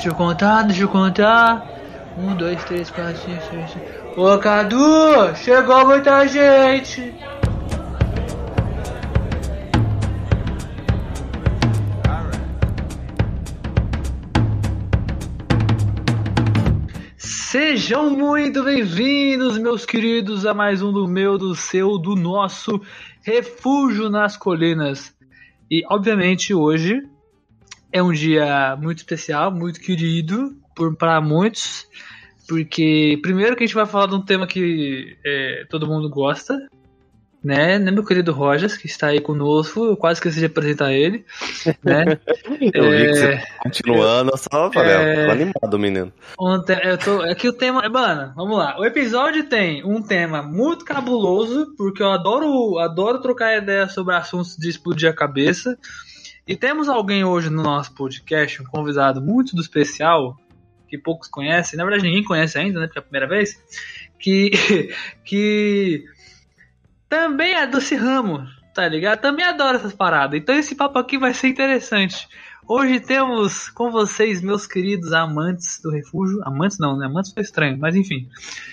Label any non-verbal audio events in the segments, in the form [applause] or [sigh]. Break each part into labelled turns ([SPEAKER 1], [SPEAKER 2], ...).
[SPEAKER 1] Deixa eu contar, deixa eu contar. Um, dois, três, quatro, cinco, seis, sete. Ô Cadu, chegou muita gente. Sejam muito bem-vindos, meus queridos, a mais um do meu, do seu, do nosso Refúgio nas Colinas. E, obviamente, hoje é um dia muito especial, muito querido para muitos, porque, primeiro, que a gente vai falar de um tema que é, todo mundo gosta, né, né, meu querido Rogers, que está aí conosco, eu quase esqueci de apresentar ele, né? [laughs]
[SPEAKER 2] eu é, vi que você tá continuando, eu só falei, é, animado, menino.
[SPEAKER 1] Ontem, eu tô, é que o tema, mano, vamos lá, o episódio tem um tema muito cabuloso, porque eu adoro, adoro trocar ideia sobre assuntos de explodir a cabeça, e temos alguém hoje no nosso podcast, um convidado muito do especial, que poucos conhecem, na verdade ninguém conhece ainda, né, porque é a primeira vez, que, [laughs] que também é desse ramo, tá ligado? Também adoro essas paradas. Então esse papo aqui vai ser interessante. Hoje temos com vocês, meus queridos amantes do refúgio. Amantes não, né? Amantes foi estranho, mas enfim.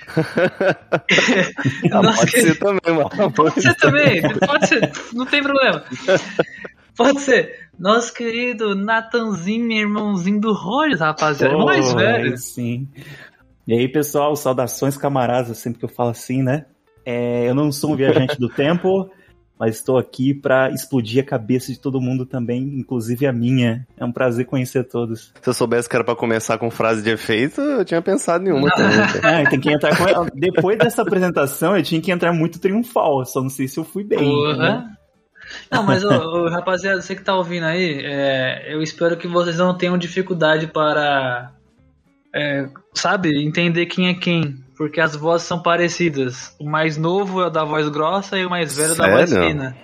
[SPEAKER 1] [laughs]
[SPEAKER 2] pode ser também, mano.
[SPEAKER 1] Pode ser também, pode ser, não tem problema. Pode ser. Nosso querido Natanzinho, irmãozinho do Rogers, rapaziada. Oh, mais velho.
[SPEAKER 3] Sim. E aí, pessoal, saudações camaradas, sempre que eu falo assim, né? É, eu não sou um viajante do tempo, [laughs] mas estou aqui para explodir a cabeça de todo mundo também, inclusive a minha. É um prazer conhecer todos.
[SPEAKER 2] Se eu soubesse que era para começar com frase de efeito, eu tinha pensado em uma também. [laughs]
[SPEAKER 3] é, tem que entrar com... Depois dessa apresentação, eu tinha que entrar muito triunfal, só não sei se eu fui bem. Uhum. Né?
[SPEAKER 1] Não, mas ô, ô, rapaziada, você que tá ouvindo aí, é, eu espero que vocês não tenham dificuldade para, é, sabe, entender quem é quem porque as vozes são parecidas. O mais novo é o da voz grossa e o mais velho é da voz fina.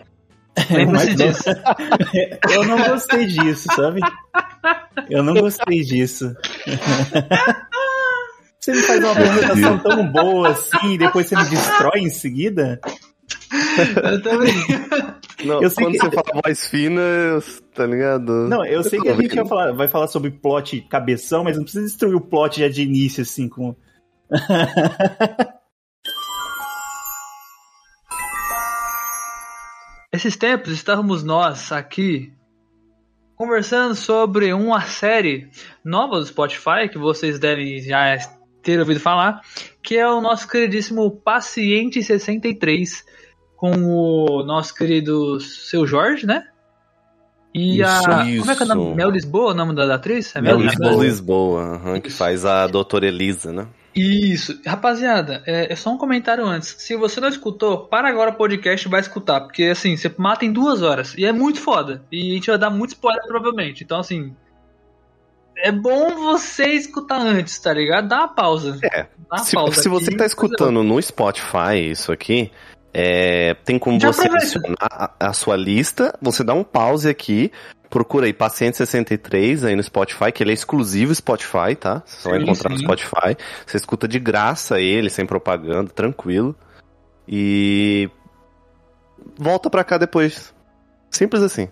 [SPEAKER 1] [laughs] Lembre-se disso. [laughs]
[SPEAKER 3] Eu não gostei disso, sabe? Eu não gostei disso. [laughs] Você me faz uma apresentação tão boa assim e depois você me destrói em seguida?
[SPEAKER 1] Eu também.
[SPEAKER 2] Não, eu sei quando que... você fala voz fina, tá ligado?
[SPEAKER 3] Não, eu, eu sei que a gente vai falar, vai falar sobre plot cabeção, mas não precisa destruir o plot já de início, assim, com [laughs]
[SPEAKER 1] Esses tempos estávamos nós aqui conversando sobre uma série nova do Spotify que vocês devem já ter ouvido falar, que é o nosso queridíssimo Paciente 63 com o nosso querido seu Jorge, né? E isso, a. Isso. Como é que é o nome? Mel Lisboa, o nome da atriz?
[SPEAKER 2] É Mel, Mel Lisboa, Lisboa uhum, que faz a doutora Elisa, né?
[SPEAKER 1] Isso. Rapaziada, é, é, só um comentário antes. Se você não escutou, para agora o podcast e vai escutar. Porque, assim, você mata em duas horas. E é muito foda. E a gente vai dar muito spoiler, provavelmente. Então, assim. É bom você escutar antes, tá ligado? Dá uma pausa.
[SPEAKER 2] É. Uma se, pausa se você tá escutando no Spotify isso aqui, é, tem como Já você adicionar a, a sua lista, você dá um pause aqui, procura aí Paciente 63 aí no Spotify, que ele é exclusivo Spotify, tá? Você só vai encontrar sim. no Spotify. Você escuta de graça ele, sem propaganda, tranquilo. E volta pra cá depois. Simples assim.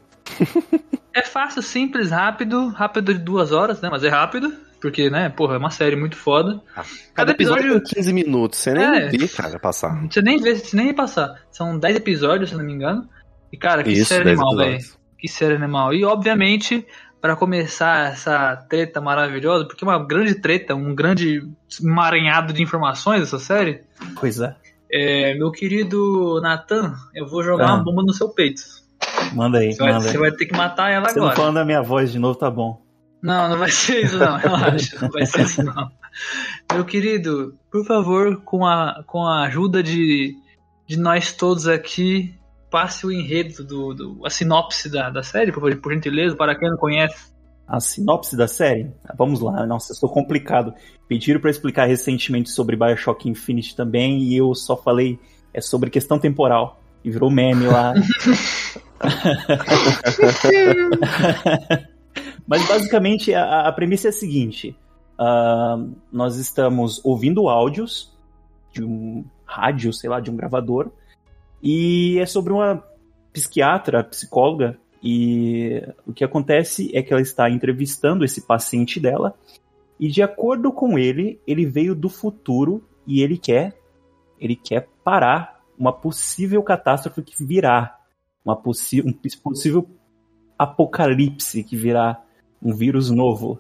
[SPEAKER 2] [laughs]
[SPEAKER 1] é fácil, simples, rápido, rápido de duas horas, né? Mas é rápido, porque, né, porra, é uma série muito foda.
[SPEAKER 2] Ah, cada, cada episódio, episódio 15 minutos, você nem é, vê, cara, passar.
[SPEAKER 1] Você nem vê, você nem vê passar. São 10 episódios, se não me engano. E, cara, que Isso, série animal, velho que ser animal. E, obviamente, para começar essa treta maravilhosa, porque é uma grande treta, um grande emaranhado de informações essa série.
[SPEAKER 3] Pois é.
[SPEAKER 1] é meu querido Nathan, eu vou jogar ah. uma bomba no seu peito.
[SPEAKER 3] Manda aí,
[SPEAKER 1] você
[SPEAKER 3] manda
[SPEAKER 1] vai,
[SPEAKER 3] aí.
[SPEAKER 1] Você vai ter que matar ela
[SPEAKER 3] você
[SPEAKER 1] agora.
[SPEAKER 3] Você não falando da minha voz de novo, tá bom.
[SPEAKER 1] Não, não vai ser isso não, relaxa. [laughs] não vai ser isso não. Meu querido, por favor, com a, com a ajuda de, de nós todos aqui, passe o enredo, do, do, a sinopse da, da série, por, por gentileza, para quem não conhece.
[SPEAKER 3] A sinopse da série? Vamos lá, nossa, estou complicado. Pediram para explicar recentemente sobre Bioshock Infinite também e eu só falei é sobre questão temporal. E virou meme lá. [laughs] [laughs] Mas basicamente a, a, premissa é a seguinte: uh, nós estamos ouvindo áudios de um rádio, sei lá, de um gravador, e é sobre uma psiquiatra, psicóloga, E o que acontece é que ela está entrevistando esse paciente dela, e de acordo com ele, ele veio do futuro e ele quer, ele quer parar uma possível catástrofe que virá, uma possi um possível apocalipse que virá, um vírus novo.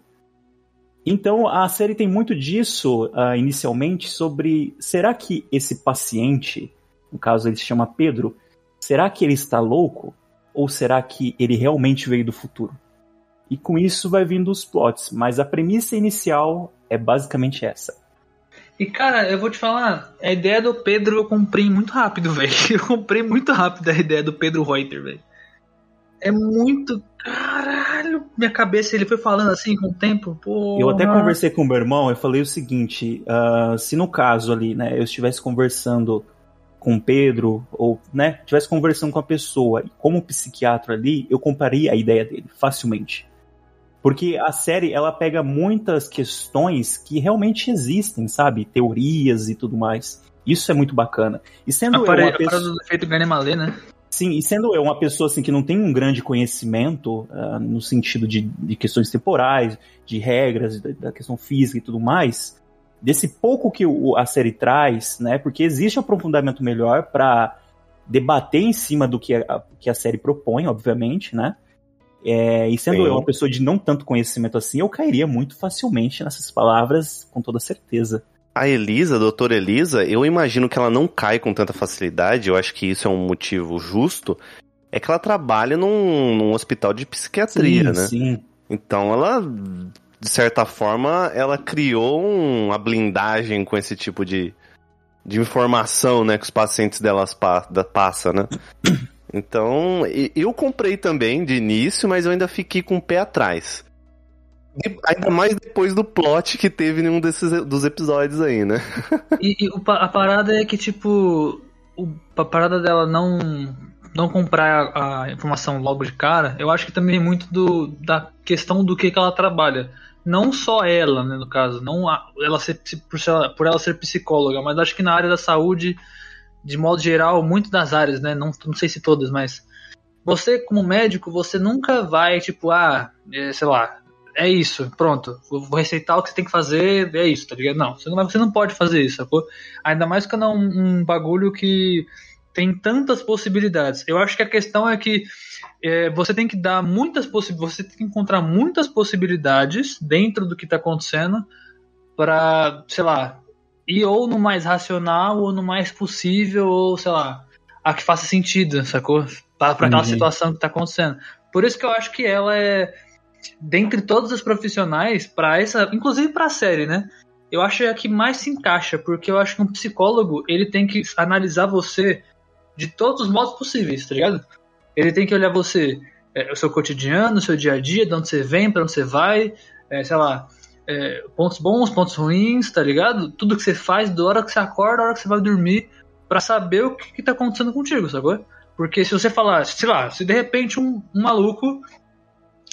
[SPEAKER 3] Então a série tem muito disso uh, inicialmente sobre será que esse paciente, no caso ele se chama Pedro, será que ele está louco ou será que ele realmente veio do futuro? E com isso vai vindo os plots, mas a premissa inicial é basicamente essa.
[SPEAKER 1] E cara, eu vou te falar, a ideia do Pedro eu comprei muito rápido, [laughs] velho. Eu comprei muito rápido a ideia do Pedro Reuter, velho. É muito. Caralho, minha cabeça, ele foi falando assim com o tempo. Pô,
[SPEAKER 3] eu até conversei com o meu irmão, eu falei o seguinte: uh, se no caso ali, né, eu estivesse conversando com o Pedro, ou, né, estivesse conversando com a pessoa, como psiquiatra ali, eu compraria a ideia dele, facilmente. Porque a série, ela pega muitas questões que realmente existem, sabe? Teorias e tudo mais. Isso é muito bacana. E sendo a
[SPEAKER 1] eu uma pessoa... do efeito Malê, né?
[SPEAKER 3] Sim, e sendo eu uma pessoa assim que não tem um grande conhecimento uh, no sentido de, de, questões temporais, de regras, da, da, questão física e tudo mais, desse pouco que o, a série traz, né? Porque existe um aprofundamento melhor para debater em cima do que a, que a série propõe, obviamente, né? É, e sendo Sim. eu uma pessoa de não tanto conhecimento assim, eu cairia muito facilmente nessas palavras, com toda certeza.
[SPEAKER 2] A Elisa, a doutora Elisa, eu imagino que ela não cai com tanta facilidade, eu acho que isso é um motivo justo, é que ela trabalha num, num hospital de psiquiatria, sim, né? Sim. Então ela, de certa forma, ela criou uma blindagem com esse tipo de, de informação, né, que os pacientes delas pa, da, passam, né? [coughs] Então, eu comprei também de início, mas eu ainda fiquei com o pé atrás. Ainda mais depois do plot que teve em um desses dos episódios aí, né?
[SPEAKER 1] e, e a parada é que, tipo, a parada dela não não comprar a, informação logo de cara, eu acho que também é muito do, da questão do que, que ela trabalha. Não só ela, né, no caso, não a, ela ser, por, por ela ser psicóloga, mas acho que na área da saúde, de modo geral, muito das áreas, né, não, não sei se todas, mas você como médico, você nunca vai, tipo, ah, é, sei lá, é isso, pronto, vou receitar o que você tem que fazer, é isso, tá ligado? Não, você não, você não pode fazer isso, sacou? Ainda mais quando é um, um bagulho que tem tantas possibilidades. Eu acho que a questão é que é, você tem que dar muitas possibilidades, você tem que encontrar muitas possibilidades dentro do que está acontecendo para, sei lá, ir ou no mais racional ou no mais possível ou sei lá, a que faça sentido, sacou? Para aquela uhum. situação que está acontecendo. Por isso que eu acho que ela é dentre todos os profissionais, para essa, inclusive para a série, né? Eu acho é a que mais se encaixa, porque eu acho que um psicólogo ele tem que analisar você de todos os modos possíveis, tá ligado? Ele tem que olhar você, é, o seu cotidiano, o seu dia a dia, de onde você vem, para onde você vai, é, sei lá, é, pontos bons, pontos ruins, tá ligado? Tudo que você faz, da hora que você acorda, da hora que você vai dormir, para saber o que, que tá acontecendo contigo, sacou? Porque se você falar, sei lá, se de repente um, um maluco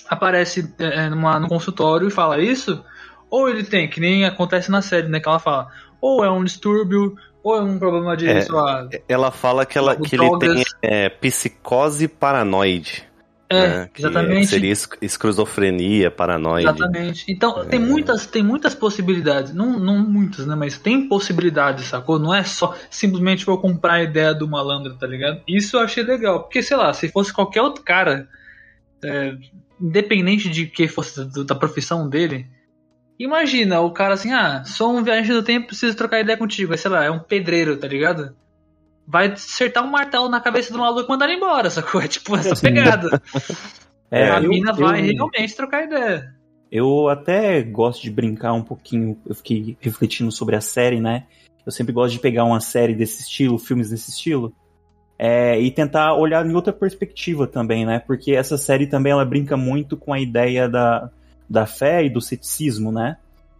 [SPEAKER 1] aparece é, numa, no consultório e fala isso, ou ele tem, que nem acontece na série, né? Que ela fala, ou é um distúrbio, ou é um problema de,
[SPEAKER 2] é, lá, Ela fala que, ela, que ele tem é, psicose paranoide.
[SPEAKER 1] É, né? exatamente.
[SPEAKER 2] Seria esquizofrenia, paranoide.
[SPEAKER 1] Exatamente. Então, é. tem, muitas, tem muitas possibilidades. Não, não muitas, né? Mas tem possibilidades, sacou? Não é só simplesmente vou comprar a ideia do malandro, tá ligado? Isso eu achei legal. Porque, sei lá, se fosse qualquer outro cara, é, independente de que fosse da profissão dele, imagina o cara assim, ah, sou um viajante do tempo, preciso trocar ideia contigo. Aí, sei lá, é um pedreiro, tá ligado? Vai acertar um martelo na cabeça do maluco e mandar ele embora, [laughs] sacou? É tipo essa pegada. [laughs] é, a eu, mina vai eu, realmente trocar ideia.
[SPEAKER 3] Eu até gosto de brincar um pouquinho, eu fiquei refletindo sobre a série, né? Eu sempre gosto de pegar uma série desse estilo, filmes desse estilo, é, e tentar olhar em outra perspectiva também, né? Porque essa série também ela brinca muito com a ideia da, da fé e do ceticismo, né?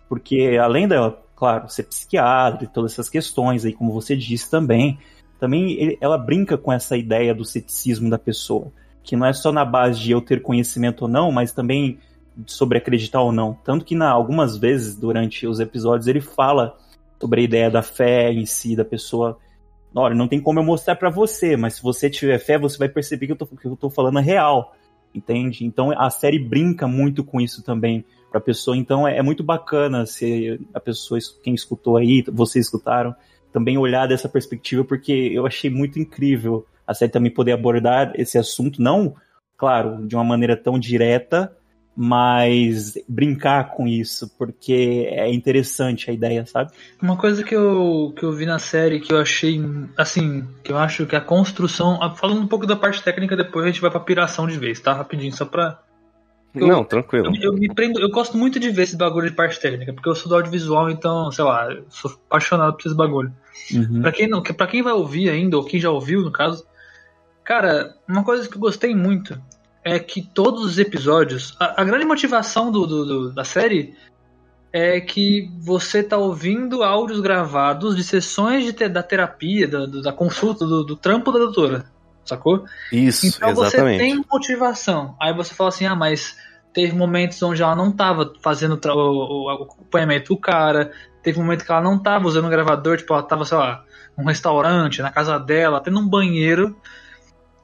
[SPEAKER 3] Porque além dela, claro, ser psiquiatra e todas essas questões aí, como você disse também, também ele, ela brinca com essa ideia do ceticismo da pessoa, que não é só na base de eu ter conhecimento ou não, mas também sobre acreditar ou não. Tanto que na, algumas vezes durante os episódios ele fala sobre a ideia da fé em si, da pessoa olha, não tem como eu mostrar para você, mas se você tiver fé, você vai perceber que eu tô, que eu tô falando real. entende? Então a série brinca muito com isso também para a pessoa. Então é, é, muito bacana se a pessoa, quem escutou aí, vocês escutaram, também olhar dessa perspectiva, porque eu achei muito incrível a série também poder abordar esse assunto, não, claro, de uma maneira tão direta, mas brincar com isso, porque é interessante a ideia, sabe?
[SPEAKER 1] Uma coisa que eu, que eu vi na série que eu achei, assim, que eu acho que a construção. Falando um pouco da parte técnica, depois a gente vai pra piração de vez, tá? Rapidinho, só pra.
[SPEAKER 2] Eu, não, tranquilo.
[SPEAKER 1] Eu, eu, me prendo, eu gosto muito de ver esse bagulho de parte técnica, porque eu sou do audiovisual, então, sei lá, sou apaixonado por esse bagulho. Uhum. Pra, quem não, pra quem vai ouvir ainda, ou quem já ouviu, no caso, cara, uma coisa que eu gostei muito é que todos os episódios. A, a grande motivação do, do, do, da série é que você tá ouvindo áudios gravados de sessões de te, da terapia, da, da consulta, do, do, trampo da doutora. Sacou?
[SPEAKER 2] Isso,
[SPEAKER 1] então
[SPEAKER 2] exatamente.
[SPEAKER 1] você tem motivação. Aí você fala assim: ah, mas teve momentos onde ela não tava fazendo o, o, o acompanhamento do cara, teve um momento que ela não tava usando o gravador, tipo, ela tava, sei lá, num restaurante, na casa dela, até num banheiro.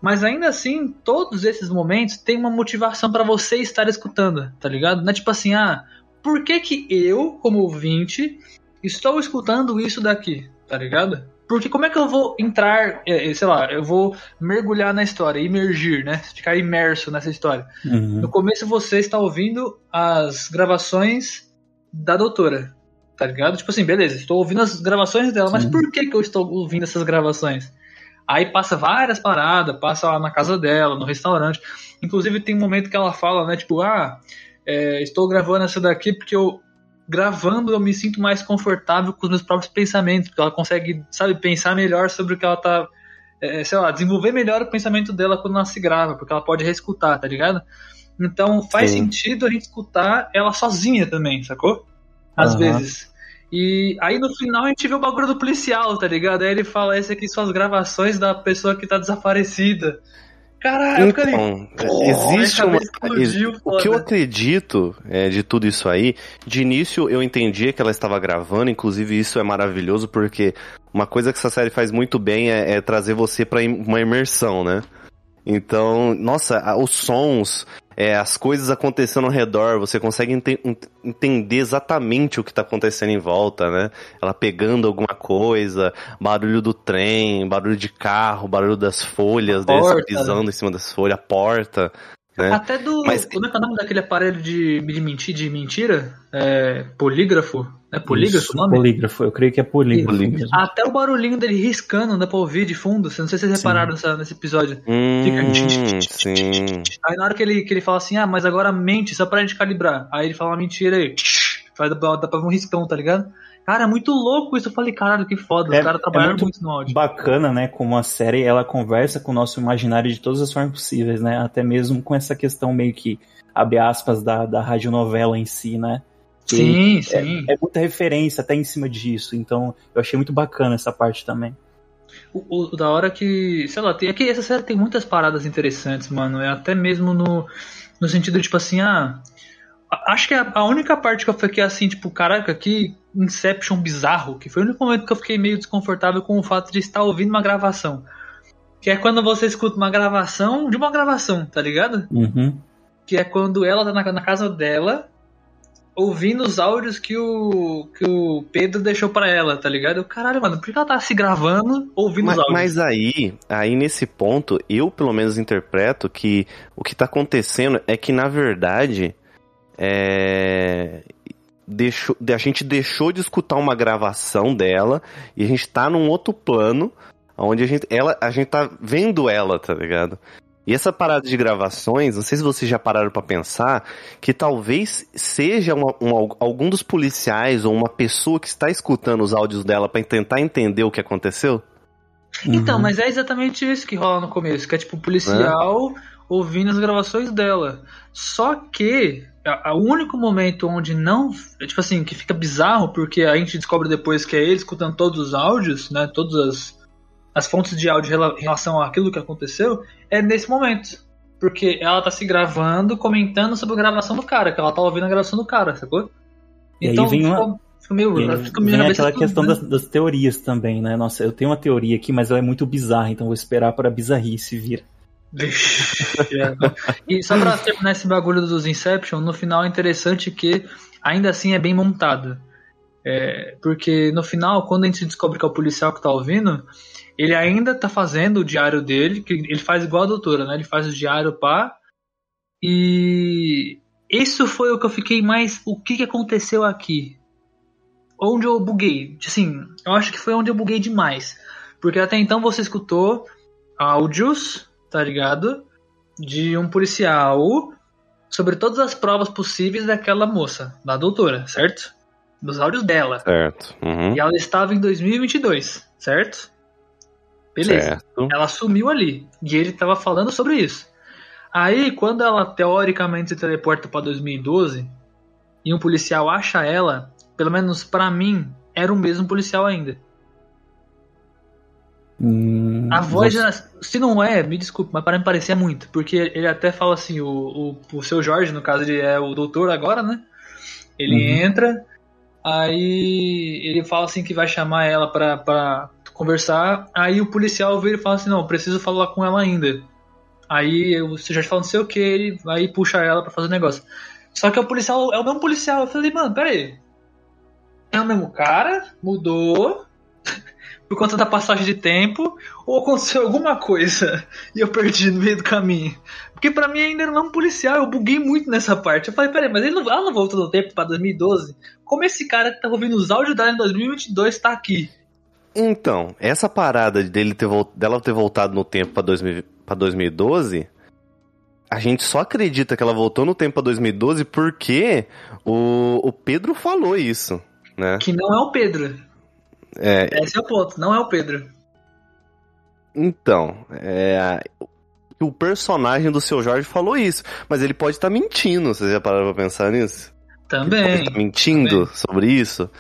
[SPEAKER 1] Mas ainda assim, todos esses momentos têm uma motivação para você estar escutando, tá ligado? Não é tipo assim, ah, por que que eu, como ouvinte, estou escutando isso daqui, tá ligado? Porque como é que eu vou entrar, é, é, sei lá, eu vou mergulhar na história, imergir, né? Ficar imerso nessa história. Uhum. No começo você está ouvindo as gravações da doutora, tá ligado? Tipo assim, beleza, estou ouvindo as gravações dela, Sim. mas por que que eu estou ouvindo essas gravações? Aí passa várias paradas, passa lá na casa dela, no restaurante. Inclusive tem um momento que ela fala, né? Tipo, ah, é, estou gravando essa daqui porque eu gravando eu me sinto mais confortável com os meus próprios pensamentos, porque ela consegue, sabe, pensar melhor sobre o que ela tá, é, sei lá, desenvolver melhor o pensamento dela quando ela se grava, porque ela pode reescutar, tá ligado? Então faz Sim. sentido a gente escutar ela sozinha também, sacou? Às uhum. vezes. E aí no final a gente vê o bagulho do policial, tá ligado? Aí ele fala: esse aqui são as gravações da pessoa que tá desaparecida. Caralho, então,
[SPEAKER 2] existe uma. Explodiu, o que eu acredito é, de tudo isso aí, de início eu entendia que ela estava gravando, inclusive isso é maravilhoso, porque uma coisa que essa série faz muito bem é, é trazer você para uma imersão, né? Então, nossa, os sons, é, as coisas acontecendo ao redor, você consegue ente entender exatamente o que está acontecendo em volta, né? Ela pegando alguma coisa, barulho do trem, barulho de carro, barulho das folhas, dele pisando né? em cima das folhas, a porta. Né?
[SPEAKER 1] Até do. Mas... Como é que é o nome daquele aparelho de, de, mentir, de mentira? É, polígrafo? É polígrafo
[SPEAKER 3] o nome? Polígrafo, eu creio que é polígrafo. polígrafo.
[SPEAKER 1] Até o barulhinho dele riscando dá pra ouvir de fundo. Não sei se vocês repararam nessa, nesse episódio.
[SPEAKER 2] Hum, Fica.
[SPEAKER 1] Sim. Aí na hora que ele, que ele fala assim, ah, mas agora mente, só pra gente calibrar. Aí ele fala uma mentira aí. Faz, dá, dá pra ver um riscão, tá ligado? Cara, é muito louco isso. Eu falei, caralho, que foda. É, Os caras trabalharam é muito, muito no áudio.
[SPEAKER 3] Bacana, né? Como a série ela conversa com o nosso imaginário de todas as formas possíveis, né? Até mesmo com essa questão meio que, abre aspas, da, da radionovela em si, né?
[SPEAKER 1] Que sim, é, sim.
[SPEAKER 3] É muita referência até em cima disso. Então, eu achei muito bacana essa parte também.
[SPEAKER 1] O, o da hora que, sei lá, tem, é essa série tem muitas paradas interessantes, mano. É até mesmo no, no sentido, tipo assim, ah. Acho que a, única parte que eu fiquei assim, tipo, caraca, que Inception bizarro, que foi o único momento que eu fiquei meio desconfortável com o fato de estar ouvindo uma gravação. Que é quando você escuta uma gravação de uma gravação, tá ligado?
[SPEAKER 3] Uhum.
[SPEAKER 1] Que é quando ela tá na, na casa dela ouvindo os áudios que o, que o Pedro deixou para ela, tá ligado? Caralho, mano, por que ela tá se gravando ouvindo
[SPEAKER 2] mas,
[SPEAKER 1] os áudios?
[SPEAKER 2] Mas aí, aí nesse ponto, eu pelo menos interpreto que o que tá acontecendo é que, na verdade, é... Deixou, a gente deixou de escutar uma gravação dela e a gente tá num outro plano onde a gente, ela, a gente tá vendo ela, tá ligado? E essa parada de gravações, não sei se vocês já pararam para pensar, que talvez seja uma, uma, algum dos policiais ou uma pessoa que está escutando os áudios dela para tentar entender o que aconteceu.
[SPEAKER 1] Então, uhum. mas é exatamente isso que rola no começo, que é tipo o policial é? Ouvindo as gravações dela. Só que o único momento onde não, tipo assim, que fica bizarro, porque a gente descobre depois que é ele escutando todos os áudios, né, todas as as fontes de áudio em relação àquilo que aconteceu é nesse momento. Porque ela tá se gravando, comentando sobre a gravação do cara, que ela tá ouvindo a gravação do cara, sacou?
[SPEAKER 3] Então, vem uma... fica meio. Fica vem aquela questão das, das, teorias também, né? Nossa, eu tenho uma teoria aqui, mas ela é muito bizarra, então vou esperar para a bizarrice vir.
[SPEAKER 1] E só pra terminar esse bagulho dos Inception, no final é interessante que ainda assim é bem montado. É, porque no final, quando a gente descobre que é o policial que tá ouvindo, ele ainda tá fazendo o diário dele, que ele faz igual a doutora, né? Ele faz o diário pá. E isso foi o que eu fiquei mais. O que, que aconteceu aqui? Onde eu buguei? Assim, eu acho que foi onde eu buguei demais. Porque até então você escutou áudios, tá ligado? De um policial sobre todas as provas possíveis daquela moça, da doutora, certo? Dos áudios dela.
[SPEAKER 2] Certo. Uhum.
[SPEAKER 1] E ela estava em 2022, certo? Beleza. Certo. Ela sumiu ali. E ele estava falando sobre isso. Aí, quando ela teoricamente se teleporta para 2012 e um policial acha ela, pelo menos para mim, era o mesmo policial ainda.
[SPEAKER 3] Hum,
[SPEAKER 1] a voz, se não é, me desculpe, mas para mim parecia muito, porque ele até fala assim, o, o, o seu Jorge, no caso ele é o doutor agora, né? Ele uhum. entra, aí ele fala assim que vai chamar ela pra, pra conversar, aí o policial vira e fala assim, não, preciso falar com ela ainda. Aí o seu Jorge fala não sei o que, ele aí puxa ela pra fazer o negócio. Só que o policial é o mesmo policial. Eu falei, mano, peraí. É o mesmo cara, mudou, por conta da passagem de tempo ou aconteceu alguma coisa e eu perdi no meio do caminho. Porque para mim ainda era um policial, eu buguei muito nessa parte. Eu falei, peraí, mas ele não, ela não voltou no tempo para 2012? Como esse cara que tá ouvindo os áudios dela em 2022 tá aqui?
[SPEAKER 2] Então, essa parada dele ter, dela ter voltado no tempo para 2012, a gente só acredita que ela voltou no tempo para 2012 porque o, o Pedro falou isso, né?
[SPEAKER 1] Que não é o Pedro. É... Esse é o ponto, não é o Pedro.
[SPEAKER 2] Então, é... o personagem do seu Jorge falou isso, mas ele pode estar tá mentindo, vocês já pararam pra pensar nisso?
[SPEAKER 1] Também.
[SPEAKER 2] Tá mentindo também. sobre isso?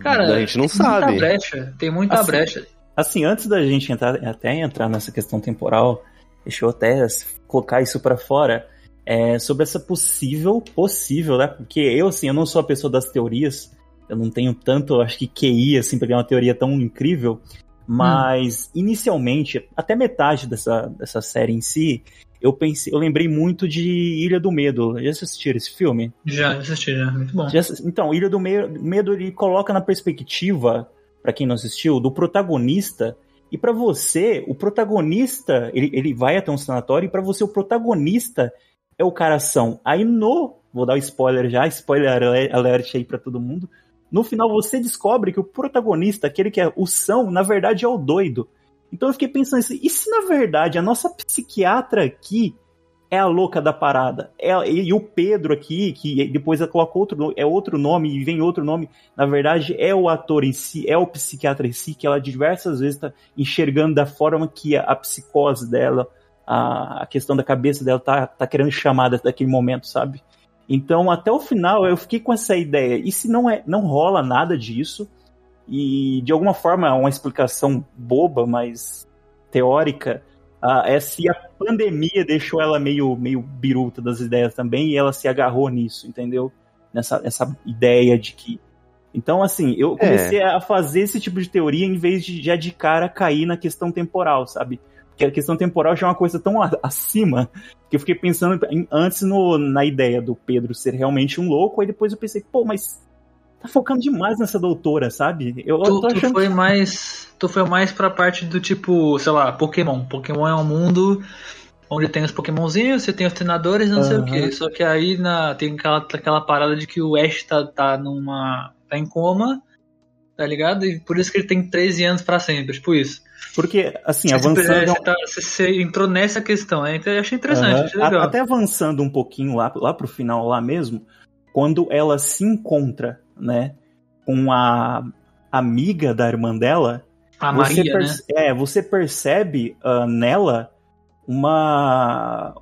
[SPEAKER 1] Cara, a gente não tem sabe. Muita brecha, tem muita
[SPEAKER 3] assim,
[SPEAKER 1] brecha.
[SPEAKER 3] Assim, antes da gente entrar, até entrar nessa questão temporal, deixa eu até colocar isso para fora. É, sobre essa possível, possível, né? Porque eu, assim, eu não sou a pessoa das teorias, eu não tenho tanto, acho que QI, assim, pra ter uma teoria tão incrível. Mas, hum. inicialmente, até metade dessa, dessa série em si, eu pensei, eu lembrei muito de Ilha do Medo. Já assistiram esse filme?
[SPEAKER 1] Já, assisti, já. Muito bom.
[SPEAKER 3] Já, então, Ilha do Medo, ele coloca na perspectiva, para quem não assistiu, do protagonista. E para você, o protagonista, ele, ele vai até um sanatório, e para você, o protagonista é o cara são. Aí no. Vou dar o um spoiler já, spoiler alert aí pra todo mundo. No final você descobre que o protagonista, aquele que é o são, na verdade é o doido. Então eu fiquei pensando assim, e se na verdade a nossa psiquiatra aqui é a louca da parada? É, e, o Pedro aqui, que depois ela coloca outro, é outro nome e vem outro nome, na verdade é o ator em si, é o psiquiatra em si, que ela diversas vezes está enxergando da forma que a, a psicose dela, a, a, questão da cabeça dela tá, tá querendo chamar daquele momento, sabe? Então, até o final, eu fiquei com essa ideia. E se não, é, não rola nada disso, e de alguma forma é uma explicação boba, mas teórica, é se a pandemia deixou ela meio, meio biruta das ideias também e ela se agarrou nisso, entendeu? Nessa, nessa ideia de que. Então, assim, eu comecei é. a fazer esse tipo de teoria em vez de já de cara cair na questão temporal, sabe? Porque a questão temporal já é uma coisa tão acima que eu fiquei pensando em, antes no, na ideia do Pedro ser realmente um louco, aí depois eu pensei, pô, mas tá focando demais nessa doutora, sabe?
[SPEAKER 1] Eu, tu, tô achando tu foi que... mais Tu foi mais pra parte do tipo, sei lá, Pokémon. Pokémon é um mundo onde tem os Pokémonzinhos, você tem os treinadores não uhum. sei o que. Só que aí na, tem aquela, aquela parada de que o Ash tá, tá numa. tá em coma, tá ligado? E por isso que ele tem 13 anos para sempre, tipo isso.
[SPEAKER 3] Porque, assim, você avançando.
[SPEAKER 1] É, você, tá, você, entrou nessa questão, né? Então eu achei interessante, uhum. achei legal.
[SPEAKER 3] Até avançando um pouquinho lá, lá pro final, lá mesmo, quando ela se encontra, né, com a amiga da irmã dela.
[SPEAKER 1] A Maria, né?
[SPEAKER 3] É, você percebe uh, nela uma.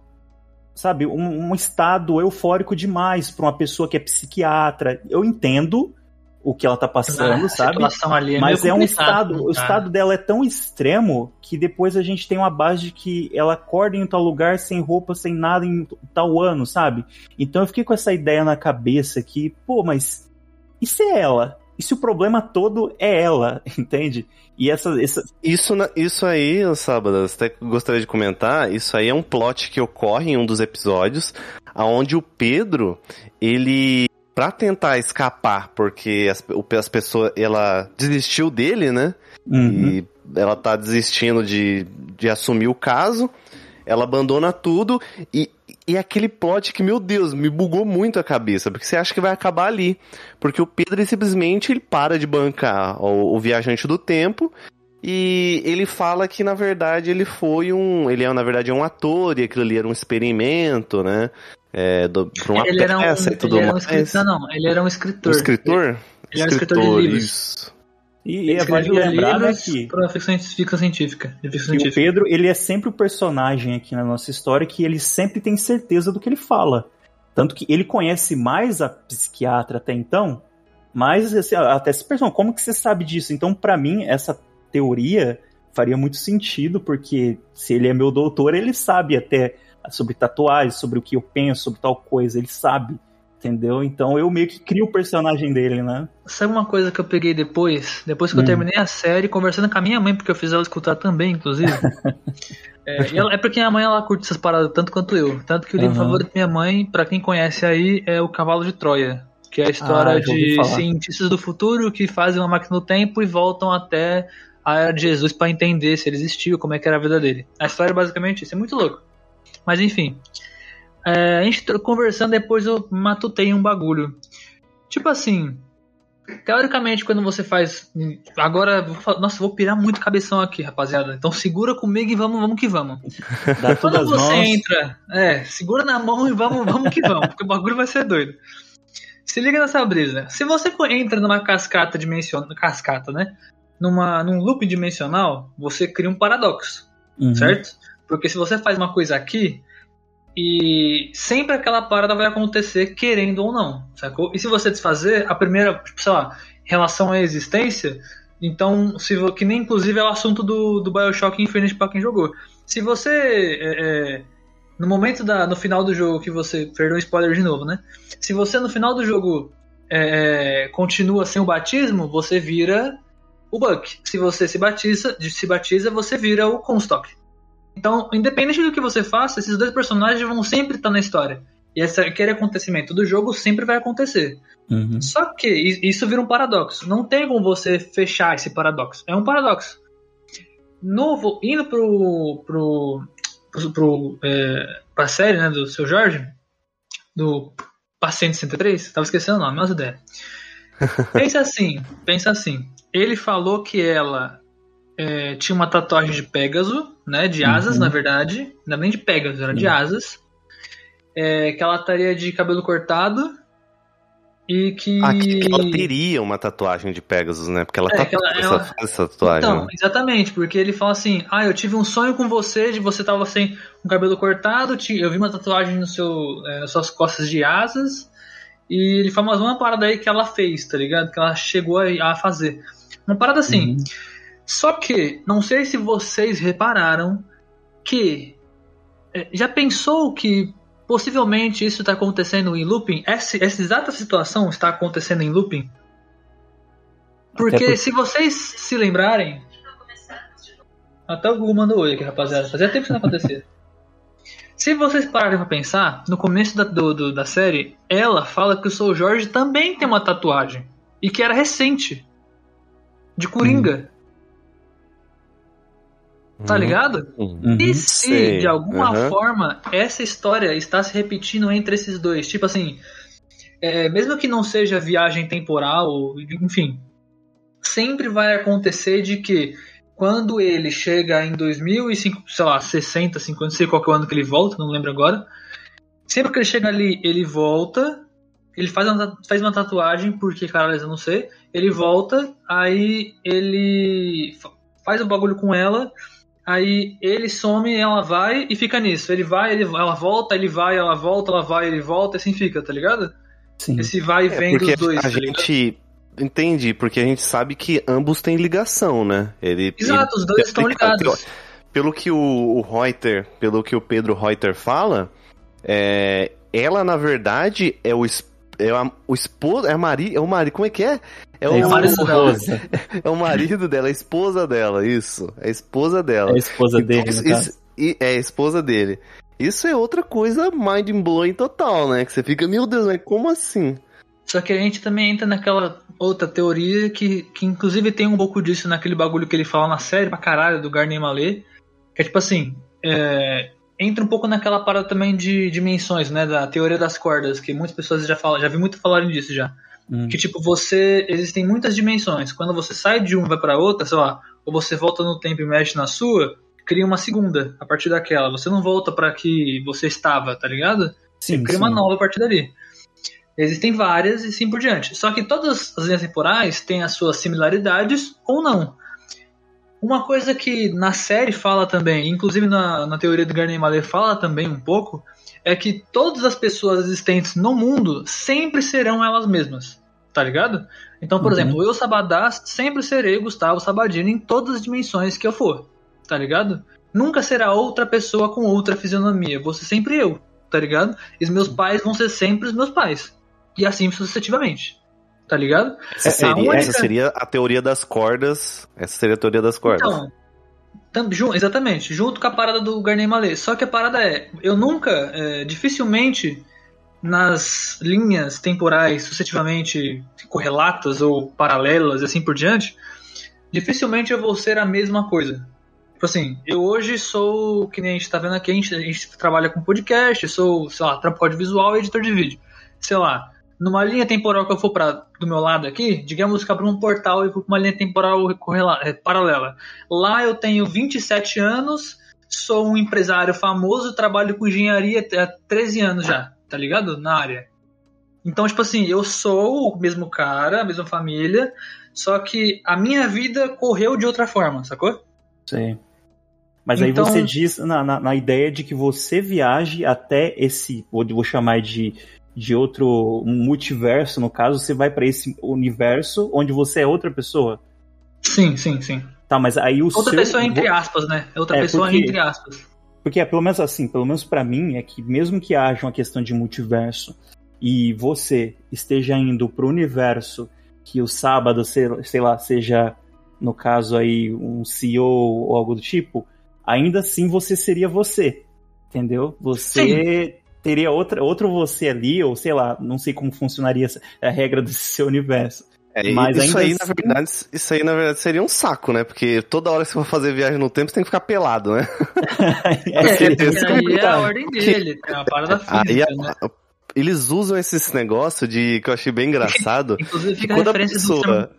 [SPEAKER 3] Sabe, um, um estado eufórico demais para uma pessoa que é psiquiatra. Eu entendo o que ela tá passando, ah, sabe?
[SPEAKER 1] É
[SPEAKER 3] Mas é um estado, o estado dela é tão extremo que depois a gente tem uma base de que ela acorda em um tal lugar sem roupa, sem nada em tal ano, sabe? Então eu fiquei com essa ideia na cabeça que, pô, mas e se é ela? E se o problema todo é ela, [laughs] entende? E essa, essa...
[SPEAKER 2] Isso, isso aí, Sábado, até gostaria de comentar, isso aí é um plot que ocorre em um dos episódios, aonde o Pedro, ele para tentar escapar, porque as, as pessoas, ela desistiu dele, né? Uhum. E ela tá desistindo de, de assumir o caso, ela abandona tudo e, e aquele plot que, meu Deus, me bugou muito a cabeça, porque você acha que vai acabar ali. Porque o Pedro ele, simplesmente ele para de bancar o, o viajante do tempo e ele fala que na verdade ele foi um. Ele é, na verdade, um ator e aquilo ali era um experimento, né? É, do, pra uma
[SPEAKER 1] ele peça um, e tudo ele mais. Um escritor, não, ele era um escritor.
[SPEAKER 2] Um escritor?
[SPEAKER 1] Ele, ele era um escritor de livros.
[SPEAKER 3] Isso. E, e é vale lembrar né, que,
[SPEAKER 1] para ficção, ficção científica. Ficção
[SPEAKER 3] que o Pedro, ele é sempre o personagem aqui na nossa história que ele sempre tem certeza do que ele fala. Tanto que ele conhece mais a psiquiatra até então, mas assim, até se perguntam, como que você sabe disso? Então, para mim, essa teoria faria muito sentido, porque se ele é meu doutor, ele sabe até sobre tatuagem, sobre o que eu penso, sobre tal coisa, ele sabe, entendeu? Então eu meio que crio o personagem dele, né?
[SPEAKER 1] Sabe uma coisa que eu peguei depois? Depois que hum. eu terminei a série, conversando com a minha mãe, porque eu fiz ela escutar também, inclusive. [laughs] é, ela, é porque a mãe ela curte essas paradas tanto quanto eu. Tanto que o livro uhum. favorito da minha mãe, para quem conhece aí, é O Cavalo de Troia. Que é a história ah, de cientistas do futuro que fazem uma máquina do tempo e voltam até a era de Jesus para entender se ele existiu, como é que era a vida dele. A história é basicamente isso, é muito louco. Mas enfim. É, a gente conversando depois eu matutei um bagulho. Tipo assim. Teoricamente, quando você faz. Agora, vou, nossa, vou pirar muito cabeção aqui, rapaziada. Então segura comigo e vamos, vamos que vamos. [laughs]
[SPEAKER 3] Dá
[SPEAKER 1] quando você
[SPEAKER 3] mãos.
[SPEAKER 1] entra, é, segura na mão e vamos, vamos que vamos, porque o bagulho vai ser doido. Se liga nessa brisa. Se você entra numa cascata dimensional. Cascata, né? Numa, num loop dimensional, você cria um paradoxo. Uhum. Certo? Porque se você faz uma coisa aqui, e sempre aquela parada vai acontecer, querendo ou não, sacou? E se você desfazer, a primeira, sei lá, relação à existência, então, se, que nem inclusive é o assunto do, do Bioshock Infinite para quem jogou. Se você. É, é, no momento da. No final do jogo que você. Perdão, spoiler de novo, né? Se você no final do jogo é, continua sem o batismo, você vira o Buck. Se você se batiza, se batiza, você vira o Comstock. Então, independente do que você faça, esses dois personagens vão sempre estar na história. E esse, aquele acontecimento do jogo sempre vai acontecer. Uhum. Só que isso vira um paradoxo. Não tem como você fechar esse paradoxo. É um paradoxo. Novo, indo pro, pro, pro, pro é, pra série né, do seu Jorge, do Paciente 103, tava esquecendo o nome, mas ideia. [laughs] pensa assim, pensa assim. Ele falou que ela é, tinha uma tatuagem de Pégaso, né? De asas, uhum. na verdade. Não é nem de Pégaso, era uhum. de asas. É, que ela estaria de cabelo cortado. E que...
[SPEAKER 2] Ah, que ela teria uma tatuagem de Pegasus, né? Porque ela é, tá ela, ela... essa tatuagem. Então,
[SPEAKER 1] né? exatamente, porque ele fala assim: Ah, eu tive um sonho com você, de você tava sem um cabelo cortado, eu vi uma tatuagem no seu, é, nas suas costas de asas. E ele fala mais uma parada aí que ela fez, tá ligado? Que ela chegou a, a fazer. Uma parada assim. Uhum. Só que, não sei se vocês repararam que. É, já pensou que possivelmente isso está acontecendo em looping? Essa, essa exata situação está acontecendo em looping? Porque por... se vocês se lembrarem. Até o Google mandou oi aqui, rapaziada. Fazia tempo que isso não acontecia. [laughs] Se vocês pararem pra pensar, no começo da, do, do, da série, ela fala que o Soul Jorge também tem uma tatuagem. E que era recente. De Coringa. Hum. Tá uhum. ligado? Uhum. E se, Sei. de alguma uhum. forma, essa história está se repetindo entre esses dois? Tipo assim, é, mesmo que não seja viagem temporal, enfim, sempre vai acontecer de que quando ele chega em 2005, sei lá, 60, 50, não sei qual que é o ano que ele volta, não lembro agora. Sempre que ele chega ali, ele volta, ele faz uma, faz uma tatuagem, porque caralho, eu não sei. Ele volta, aí ele faz o bagulho com ela, Aí ele some, ela vai e fica nisso. Ele vai, ele, ela volta, ele vai, ela volta, ela vai, ele volta, assim fica, tá ligado? Sim. Esse vai e é, vem é dos dois.
[SPEAKER 2] A
[SPEAKER 1] tá
[SPEAKER 2] gente entende, porque a gente sabe que ambos têm ligação, né? Ele,
[SPEAKER 1] Exato,
[SPEAKER 2] ele,
[SPEAKER 1] os dois estão ligados.
[SPEAKER 2] Pelo que o, o Reuter, pelo que o Pedro Reuter fala, é, ela na verdade é o é a, o esposo. É a Maria. É o marido. Como é que é?
[SPEAKER 3] É, o, é, marido dela.
[SPEAKER 2] é o marido dela, a esposa dela, isso. É a esposa dela. É
[SPEAKER 3] a esposa dele, isso,
[SPEAKER 2] isso, É a esposa dele. Isso é outra coisa mind blowing total, né? Que você fica, meu Deus, mas como assim?
[SPEAKER 1] Só que a gente também entra naquela outra teoria que, que inclusive tem um pouco disso naquele bagulho que ele fala na série pra caralho do Garnier Mallet. Que é tipo assim, é, entra um pouco naquela parada também de dimensões, né? Da teoria das cordas, que muitas pessoas já falam, já vi muito falarem disso já. Hum. Que tipo, você. Existem muitas dimensões. Quando você sai de uma e vai pra outra, sei lá, ou você volta no tempo e mexe na sua, cria uma segunda a partir daquela. Você não volta para que você estava, tá ligado? Sim, você cria sim. uma nova a partir dali. Existem várias e assim por diante. Só que todas as linhas temporais têm as suas similaridades ou não. Uma coisa que na série fala também, inclusive na, na teoria do Garnier Mallet fala também um pouco, é que todas as pessoas existentes no mundo sempre serão elas mesmas. Tá ligado? Então, por uhum. exemplo, eu, Sabadás, sempre serei Gustavo Sabadini em todas as dimensões que eu for. Tá ligado? Nunca será outra pessoa com outra fisionomia. Vou ser sempre eu. Tá ligado? E os meus pais vão ser sempre os meus pais. E assim sucessivamente tá ligado?
[SPEAKER 2] Essa seria, única... essa seria a teoria das cordas. Essa seria a teoria das cordas. Então,
[SPEAKER 1] tam, exatamente, junto com a parada do Garnier Mallet. Só que a parada é, eu nunca, é, dificilmente, nas linhas temporais suscetivamente correlatas ou paralelas e assim por diante, dificilmente eu vou ser a mesma coisa. Tipo assim, eu hoje sou, que nem a gente tá vendo aqui, a gente, a gente trabalha com podcast, sou, sei lá, trampo visual e editor de vídeo. Sei lá, numa linha temporal que eu for para do meu lado aqui, digamos que abro um portal e vou para uma linha temporal é, paralela. Lá eu tenho 27 anos, sou um empresário famoso, trabalho com engenharia há 13 anos já, tá ligado? Na área. Então, tipo assim, eu sou o mesmo cara, a mesma família, só que a minha vida correu de outra forma, sacou?
[SPEAKER 3] Sim. Mas então... aí você diz na, na, na, ideia de que você viaje até esse, vou chamar de de outro um multiverso, no caso, você vai para esse universo onde você é outra pessoa?
[SPEAKER 1] Sim, sim, sim.
[SPEAKER 3] Tá, mas aí o
[SPEAKER 1] outra
[SPEAKER 3] seu...
[SPEAKER 1] pessoa entre aspas, né? É outra é, pessoa porque... entre aspas.
[SPEAKER 3] Porque é pelo menos assim, pelo menos para mim é que mesmo que haja uma questão de multiverso e você esteja indo pro universo que o sábado, sei lá, seja no caso aí um CEO ou algo do tipo, ainda assim você seria você. Entendeu? Você Sim teria outra, outro você ali, ou sei lá, não sei como funcionaria a regra [laughs] desse seu universo.
[SPEAKER 2] É, Mas isso aí, assim... na verdade, isso aí, na verdade, seria um saco, né? Porque toda hora que você for fazer viagem no tempo, você tem que ficar pelado, né? [laughs]
[SPEAKER 1] é, [laughs] é, aí é a ordem dele, é uma parada física, aí, né?
[SPEAKER 2] Eles usam esses negócios de que eu achei bem engraçado.
[SPEAKER 1] Inclusive fica quando a pessoa,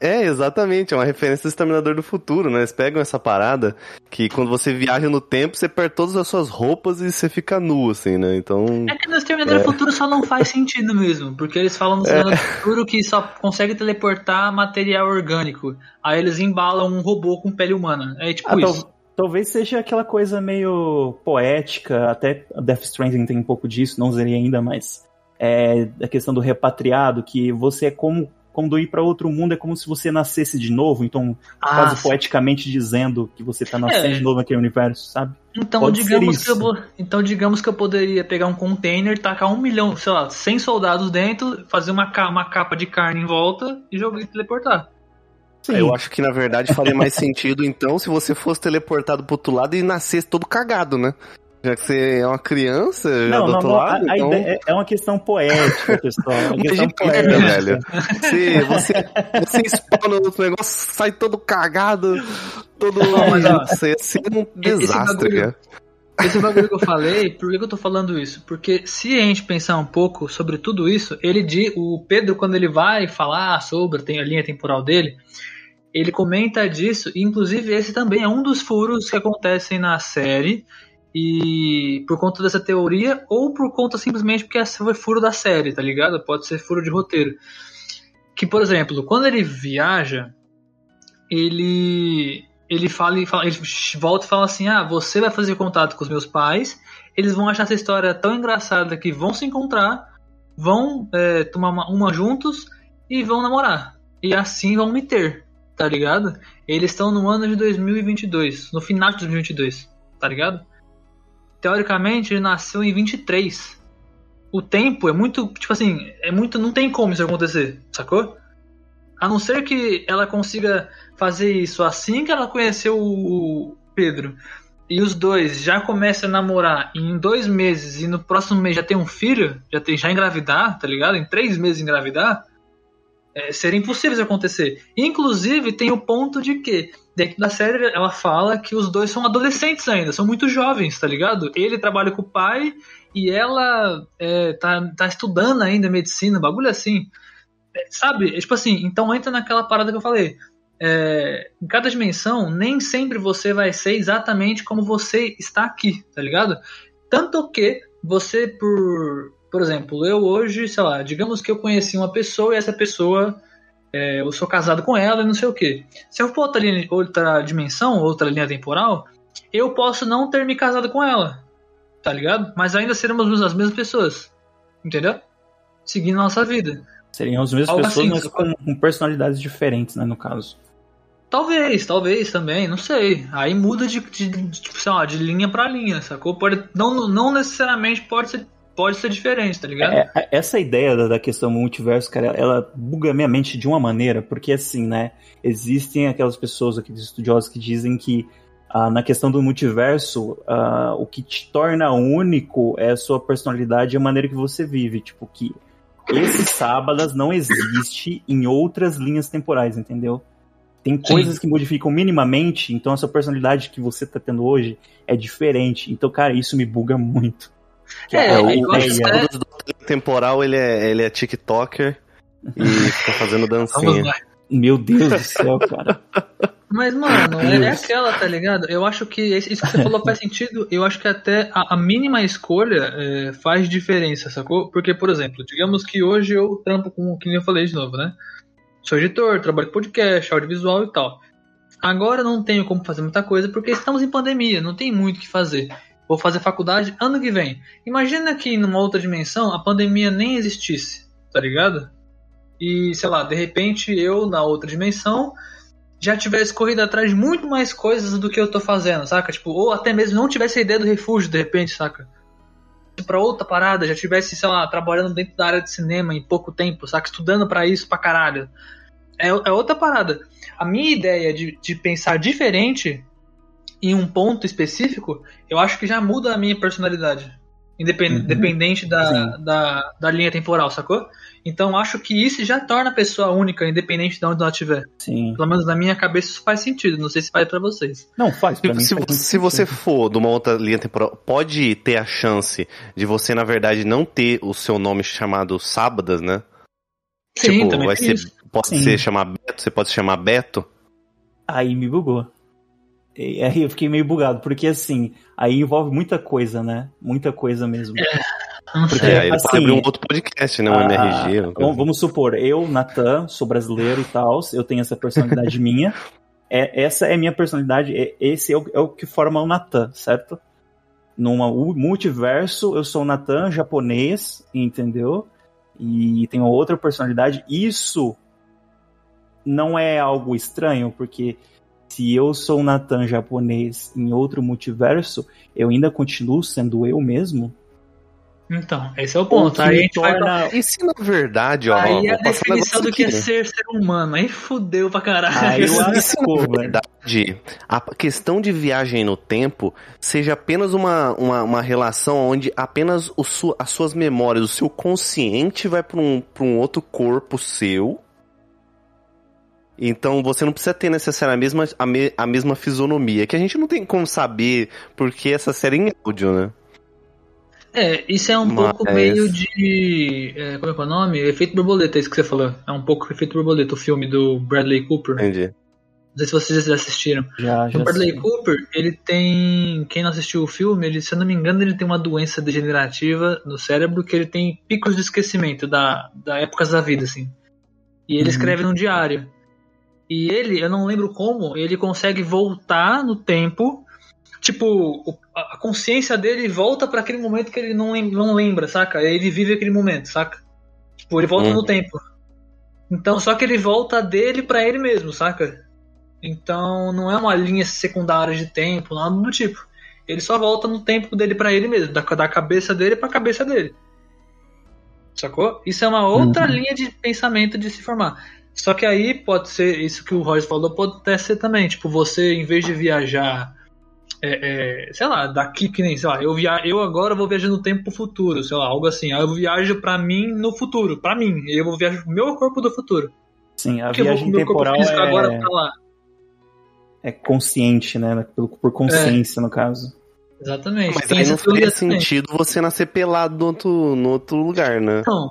[SPEAKER 2] é, exatamente, é uma referência do Exterminador do Futuro, né? Eles pegam essa parada que quando você viaja no tempo, você perde todas as suas roupas e você fica nu, assim, né? Então.
[SPEAKER 1] É que no Exterminador é... do Futuro só não faz sentido mesmo, porque eles falam no Exterminador é... do Futuro que só consegue teleportar material orgânico. Aí eles embalam um robô com pele humana. É tipo ah, isso. Tal,
[SPEAKER 3] talvez seja aquela coisa meio poética, até Death Stranding tem um pouco disso, não usaria ainda, mas. É a questão do repatriado, que você é como quando ir para outro mundo é como se você nascesse de novo, então ah, quase poeticamente dizendo que você tá nascendo é. de novo naquele universo, sabe?
[SPEAKER 1] Então Pode digamos que eu então digamos que eu poderia pegar um container, tacar um milhão, sei lá, 100 soldados dentro, fazer uma, uma capa de carne em volta e jogar e teleportar.
[SPEAKER 2] Sim. Eu acho que na verdade faria mais [laughs] sentido então se você fosse teleportado pro outro lado e nascesse todo cagado, né? Já que você é uma criança, já não, do outro não, lado. A, então...
[SPEAKER 3] é, é uma questão poética, pessoal. É uma questão
[SPEAKER 2] poética, velho. Se você, você espana outro negócio, sai todo cagado, todo. Não, mas, ó, isso ia ser um desastre, cara.
[SPEAKER 1] Esse bagulho que eu falei, por que eu tô falando isso? Porque se a gente pensar um pouco sobre tudo isso, ele diz, o Pedro, quando ele vai falar sobre tem a linha temporal dele, ele comenta disso, e inclusive esse também é um dos furos que acontecem na série, e por conta dessa teoria, ou por conta simplesmente porque essa foi furo da série, tá ligado? Pode ser furo de roteiro. Que, por exemplo, quando ele viaja, ele ele, fala, ele volta e fala assim: Ah, você vai fazer contato com os meus pais, eles vão achar essa história tão engraçada que vão se encontrar, vão é, tomar uma, uma juntos e vão namorar. E assim vão me ter, tá ligado? Eles estão no ano de 2022, no final de 2022, tá ligado? Teoricamente ele nasceu em 23. o tempo é muito, tipo assim, é muito, não tem como isso acontecer, sacou? A não ser que ela consiga fazer isso assim que ela conheceu o Pedro e os dois já começam a namorar em dois meses e no próximo mês já tem um filho, já tem já engravidar, tá ligado? Em três meses engravidar, é, seria impossível isso acontecer. Inclusive, tem o ponto de que, dentro da série, ela fala que os dois são adolescentes ainda, são muito jovens, tá ligado? Ele trabalha com o pai e ela é, tá, tá estudando ainda medicina, bagulho assim. É, sabe? É, tipo assim, então entra naquela parada que eu falei. É, em cada dimensão, nem sempre você vai ser exatamente como você está aqui, tá ligado? Tanto que você, por, por exemplo, eu hoje, sei lá, digamos que eu conheci uma pessoa e essa pessoa, é, eu sou casado com ela e não sei o que. Se eu for outra, linha, outra dimensão, outra linha temporal, eu posso não ter me casado com ela, tá ligado? Mas ainda seremos as mesmas pessoas, entendeu? Seguindo a nossa vida.
[SPEAKER 3] Seriam as mesmas Algo pessoas, assim, mas com, com, personalidades diferentes, né, no caso.
[SPEAKER 1] Talvez, talvez também, não sei. Aí muda de, de, de, tipo, lá, de linha para linha, sacou? Pode, não, não necessariamente pode ser, pode ser diferente, tá ligado?
[SPEAKER 3] É, é, essa ideia da, da questão multiverso, cara, ela buga minha mente de uma maneira, porque assim, né, existem aquelas pessoas, aqueles estudiosos que dizem que ah, na questão do multiverso, ah, o que te torna único é a sua personalidade e a maneira que você vive. Tipo, que esse sábados não existe em outras linhas temporais, entendeu? Tem coisas Sim. que modificam minimamente, então a sua personalidade que você tá tendo hoje é diferente. Então, cara, isso me buga muito.
[SPEAKER 2] É, é, o, o temporal ele é, ele é TikToker e fica fazendo [laughs] dancinha.
[SPEAKER 3] Meu Deus do céu, cara.
[SPEAKER 1] Mas, mano, é aquela, tá ligado? Eu acho que isso que você falou faz sentido. Eu acho que até a, a mínima escolha é, faz diferença, sacou? Porque, por exemplo, digamos que hoje eu trampo com o que eu falei de novo, né? Sou editor, trabalho com podcast, audiovisual e tal. Agora não tenho como fazer muita coisa porque estamos em pandemia, não tem muito o que fazer. Vou fazer faculdade ano que vem. Imagina que numa outra dimensão a pandemia nem existisse, tá ligado? E sei lá, de repente eu na outra dimensão já tivesse corrido atrás de muito mais coisas do que eu tô fazendo, saca? Tipo, ou até mesmo não tivesse a ideia do refúgio de repente, saca? para outra parada, já tivesse, sei lá, trabalhando dentro da área de cinema em pouco tempo, saca? Estudando para isso pra caralho. É, é, outra parada. A minha ideia de, de pensar diferente em um ponto específico, eu acho que já muda a minha personalidade. Independente uhum. da, da, da linha temporal, sacou? Então acho que isso já torna a pessoa única, independente de onde ela estiver.
[SPEAKER 3] Sim.
[SPEAKER 1] Pelo menos na minha cabeça isso faz sentido. Não sei se faz para vocês.
[SPEAKER 3] Não, faz.
[SPEAKER 2] Pra se, mim, faz se, se você for de uma outra linha temporal, pode ter a chance de você, na verdade, não ter o seu nome chamado Sábadas, né?
[SPEAKER 1] Sim, tipo, vai
[SPEAKER 2] ser, pode Sim. ser chamar Beto, você pode se chamar Beto.
[SPEAKER 3] Aí me bugou. Aí eu fiquei meio bugado, porque assim, aí envolve muita coisa, né? Muita coisa mesmo. É.
[SPEAKER 2] Porque é, assim, abrir um outro podcast, né? Um a, MRG.
[SPEAKER 3] Vamos, vamos supor, eu, Natan, sou brasileiro e tal, eu tenho essa personalidade [laughs] minha. É, essa é minha personalidade, é, esse é o, é o que forma o Natan, certo? Numa multiverso, eu sou o Natan japonês, entendeu? E tenho outra personalidade. Isso não é algo estranho, porque se eu sou o Natan japonês em outro multiverso, eu ainda continuo sendo eu mesmo?
[SPEAKER 1] Então, esse é o ponto. Aí a gente torna...
[SPEAKER 2] vai... E se na verdade, ó.
[SPEAKER 1] Aí a definição do que é ser ser humano. Aí fudeu pra caralho. Aí eu
[SPEAKER 2] acho na verdade, a questão de viagem no tempo seja apenas uma, uma, uma relação onde apenas o su, as suas memórias, o seu consciente vai pra um, pra um outro corpo seu. Então você não precisa ter necessariamente a mesma, a, me, a mesma fisionomia, que a gente não tem como saber porque essa série é em áudio, né?
[SPEAKER 1] É, isso é um Mas... pouco meio de. É, como é que é o nome? Efeito borboleta, é isso que você falou. É um pouco efeito borboleta, o filme do Bradley Cooper.
[SPEAKER 2] Entendi.
[SPEAKER 1] Não sei se vocês já assistiram.
[SPEAKER 3] Já, já
[SPEAKER 1] o Bradley. Cooper, ele tem. Quem não assistiu o filme, ele, se eu não me engano, ele tem uma doença degenerativa no cérebro que ele tem picos de esquecimento da, da épocas da vida, assim. E ele uhum. escreve num diário. E ele, eu não lembro como, ele consegue voltar no tempo tipo, a consciência dele volta para aquele momento que ele não lembra, não lembra, saca? Ele vive aquele momento, saca? Tipo, ele volta hum. no tempo. Então, só que ele volta dele para ele mesmo, saca? Então, não é uma linha secundária de tempo, nada do tipo. Ele só volta no tempo dele para ele mesmo, da, da cabeça dele pra cabeça dele. Sacou? Isso é uma outra uhum. linha de pensamento de se formar. Só que aí pode ser, isso que o Roger falou, pode até ser também. Tipo, você, em vez de viajar, é, é, sei lá, daqui que nem, sei lá, eu, via, eu agora vou viajar no tempo pro futuro, sei lá, algo assim. Aí eu viajo pra mim no futuro, pra mim. E eu vou viajar pro meu corpo do futuro.
[SPEAKER 3] Sim, a Porque viagem temporal é... agora tá lá. É consciente, né? Por, por consciência, é. no caso.
[SPEAKER 1] Exatamente.
[SPEAKER 2] Mas aí não faria sentido você nascer pelado no outro, no outro lugar, né? Não.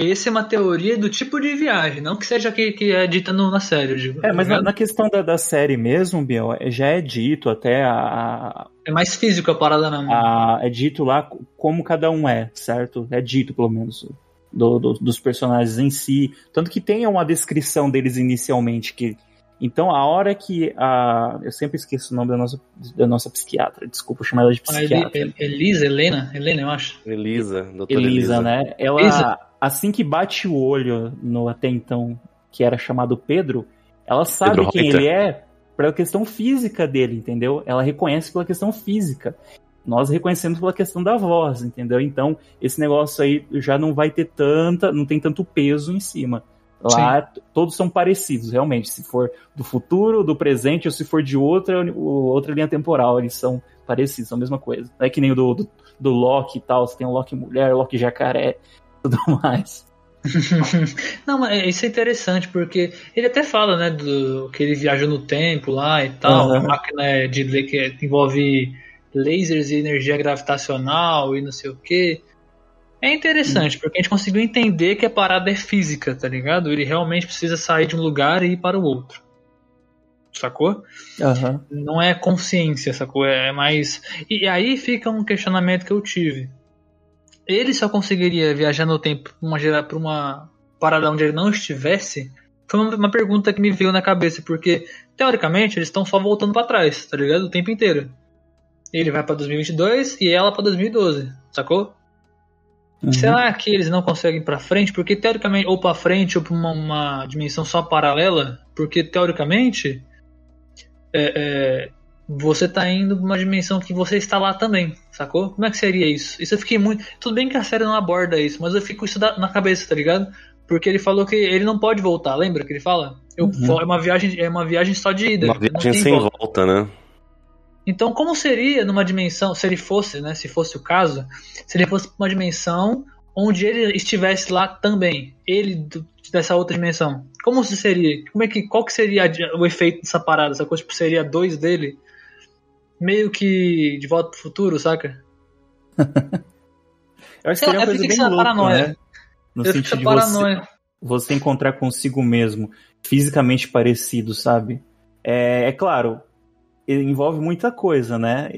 [SPEAKER 1] Essa é uma teoria do tipo de viagem, não que seja que, que é dita no, na série. Digo,
[SPEAKER 3] é, mas tá na, na, questão da, da série mesmo, Biel, é, já é dito até a.
[SPEAKER 1] É mais físico a parada na
[SPEAKER 3] mão. É dito lá como cada um é, certo? É dito, pelo menos, do, do, dos personagens em si. Tanto que tem uma descrição deles inicialmente que então, a hora que a. Eu sempre esqueço o nome da nossa, da nossa psiquiatra, desculpa chamar ela de ah, psiquiatra.
[SPEAKER 1] Ah, Elisa, Helena? Helena, eu acho.
[SPEAKER 2] Elisa,
[SPEAKER 3] doutora Elisa. Elisa, né? Ela, Elisa. assim que bate o olho no até então, que era chamado Pedro, ela sabe Pedro quem Reuter. ele é pela questão física dele, entendeu? Ela reconhece pela questão física. Nós reconhecemos pela questão da voz, entendeu? Então, esse negócio aí já não vai ter tanta, não tem tanto peso em cima. Lá Sim. todos são parecidos, realmente. Se for do futuro, do presente, ou se for de outra, outra linha temporal, eles são parecidos, são a mesma coisa. Não é que nem o do, do, do Loki e tal, você tem o Loki mulher, Loki jacaré, [laughs] tudo mais. [laughs]
[SPEAKER 1] Não, mas isso é interessante, porque ele até fala, né, do que ele viaja no tempo lá e tal, uhum. a máquina de que envolve lasers e energia gravitacional e não sei o que. É interessante, porque a gente conseguiu entender que a parada é física, tá ligado? Ele realmente precisa sair de um lugar e ir para o outro. Sacou?
[SPEAKER 3] Uhum.
[SPEAKER 1] Não é consciência, sacou? É mais. E aí fica um questionamento que eu tive. Ele só conseguiria viajar no tempo para uma, uma parada onde ele não estivesse? Foi uma pergunta que me veio na cabeça, porque teoricamente eles estão só voltando para trás, tá ligado? O tempo inteiro. Ele vai para 2022 e ela para 2012, sacou? Uhum. Será que eles não conseguem para frente? Porque teoricamente, ou para frente ou para uma, uma, dimensão só paralela? Porque teoricamente, é, é, você tá indo pra uma dimensão que você está lá também, sacou? Como é que seria isso? Isso eu fiquei muito. Tudo bem que a série não aborda isso, mas eu fico isso na cabeça, tá ligado? Porque ele falou que ele não pode voltar, lembra que ele fala? Eu, uhum. É uma viagem, é uma viagem só de ida.
[SPEAKER 2] Uma viagem sem volta. volta, né?
[SPEAKER 1] Então, como seria numa dimensão, se ele fosse, né, se fosse o caso, se ele fosse uma dimensão onde ele estivesse lá também, ele dessa outra dimensão, como seria? Como é que, qual que seria o efeito dessa parada? Essa coisa tipo, seria dois dele, meio que de volta pro futuro, saca? [laughs]
[SPEAKER 3] Eu acho que seria uma coisa bem louca, paranoia. né? No eu sentido de você, você encontrar consigo mesmo, fisicamente parecido, sabe? É, é claro, envolve muita coisa, né?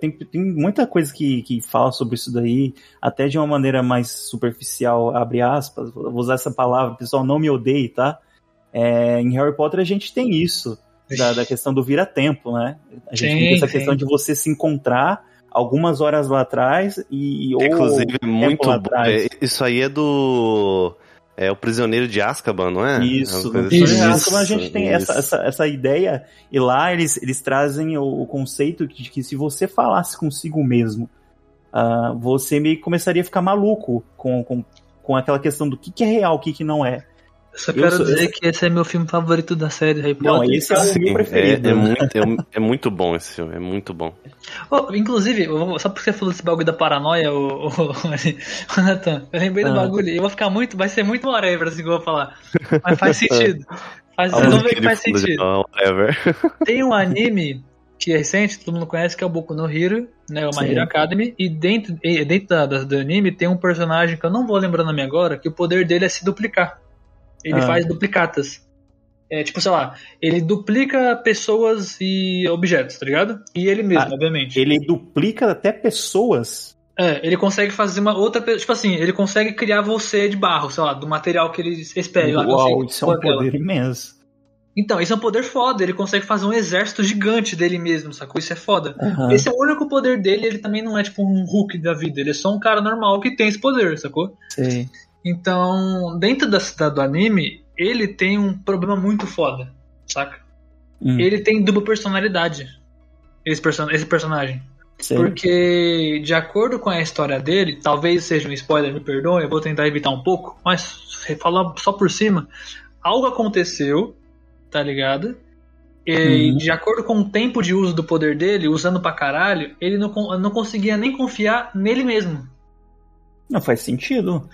[SPEAKER 3] Tem, tem muita coisa que, que fala sobre isso daí, até de uma maneira mais superficial, abre aspas, vou usar essa palavra, pessoal não me odeie, tá? É, em Harry Potter a gente tem isso, da, da questão do vira-tempo, né? A gente sim, tem essa sim. questão de você se encontrar algumas horas lá atrás e...
[SPEAKER 2] Inclusive, muito bom. É, isso aí é do é o prisioneiro de Azkaban, não é?
[SPEAKER 3] Isso, no prisioneiro de Azkaban a gente tem essa, essa, essa, ideia, e lá eles, eles trazem o, o conceito de que se você falasse consigo mesmo, uh, você meio que começaria a ficar maluco com, com, com aquela questão do que, que é real, o que, que não é.
[SPEAKER 1] Só quero sou, dizer que esse é meu filme favorito da série Harry Potter. Não,
[SPEAKER 2] esse é o meu preferido. É, é, muito, é, é, muito bom esse filme, é muito bom.
[SPEAKER 1] Oh, inclusive, só porque você falou desse bagulho da paranoia, o, o, o Nathan, eu lembrei ah. do bagulho, eu vou ficar muito, vai ser muito whatever assim que eu vou falar. Mas faz [laughs] sentido. Faz, vocês vão ver que faz sentido. [laughs] Tem um anime que é recente, todo mundo conhece, que é o Boku no Hero, né, o My Hero Academy, e dentro, dentro da, da, do anime tem um personagem que eu não vou lembrar o nome agora, que o poder dele é se duplicar. Ele ah. faz duplicatas. É tipo, sei lá, ele duplica pessoas e objetos, tá ligado? E ele mesmo, ah, obviamente.
[SPEAKER 3] Ele duplica até pessoas?
[SPEAKER 1] É, ele consegue fazer uma outra. Tipo assim, ele consegue criar você de barro, sei lá, do material que ele espere.
[SPEAKER 3] Uau, isso é um poder imenso.
[SPEAKER 1] Então, isso é um poder foda. Ele consegue fazer um exército gigante dele mesmo, sacou? Isso é foda. Uhum. Esse é o único poder dele. Ele também não é tipo um Hulk da vida. Ele é só um cara normal que tem esse poder, sacou?
[SPEAKER 3] Sim.
[SPEAKER 1] Então, dentro da cidade do anime, ele tem um problema muito foda, saca? Hum. Ele tem dupla personalidade. Esse, person esse personagem. Sim. Porque, de acordo com a história dele, talvez seja um spoiler, me perdoe, eu vou tentar evitar um pouco, mas falar só por cima, algo aconteceu, tá ligado? E, uhum. de acordo com o tempo de uso do poder dele, usando pra caralho, ele não, não conseguia nem confiar nele mesmo.
[SPEAKER 3] Não faz sentido.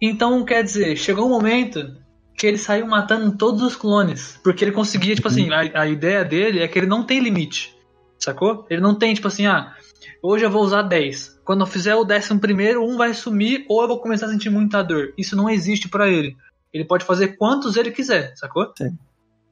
[SPEAKER 1] Então, quer dizer, chegou um momento que ele saiu matando todos os clones. Porque ele conseguia, tipo assim, a, a ideia dele é que ele não tem limite. Sacou? Ele não tem, tipo assim, ah, hoje eu vou usar 10. Quando eu fizer o décimo primeiro, um vai sumir ou eu vou começar a sentir muita dor. Isso não existe para ele. Ele pode fazer quantos ele quiser, sacou? Sim.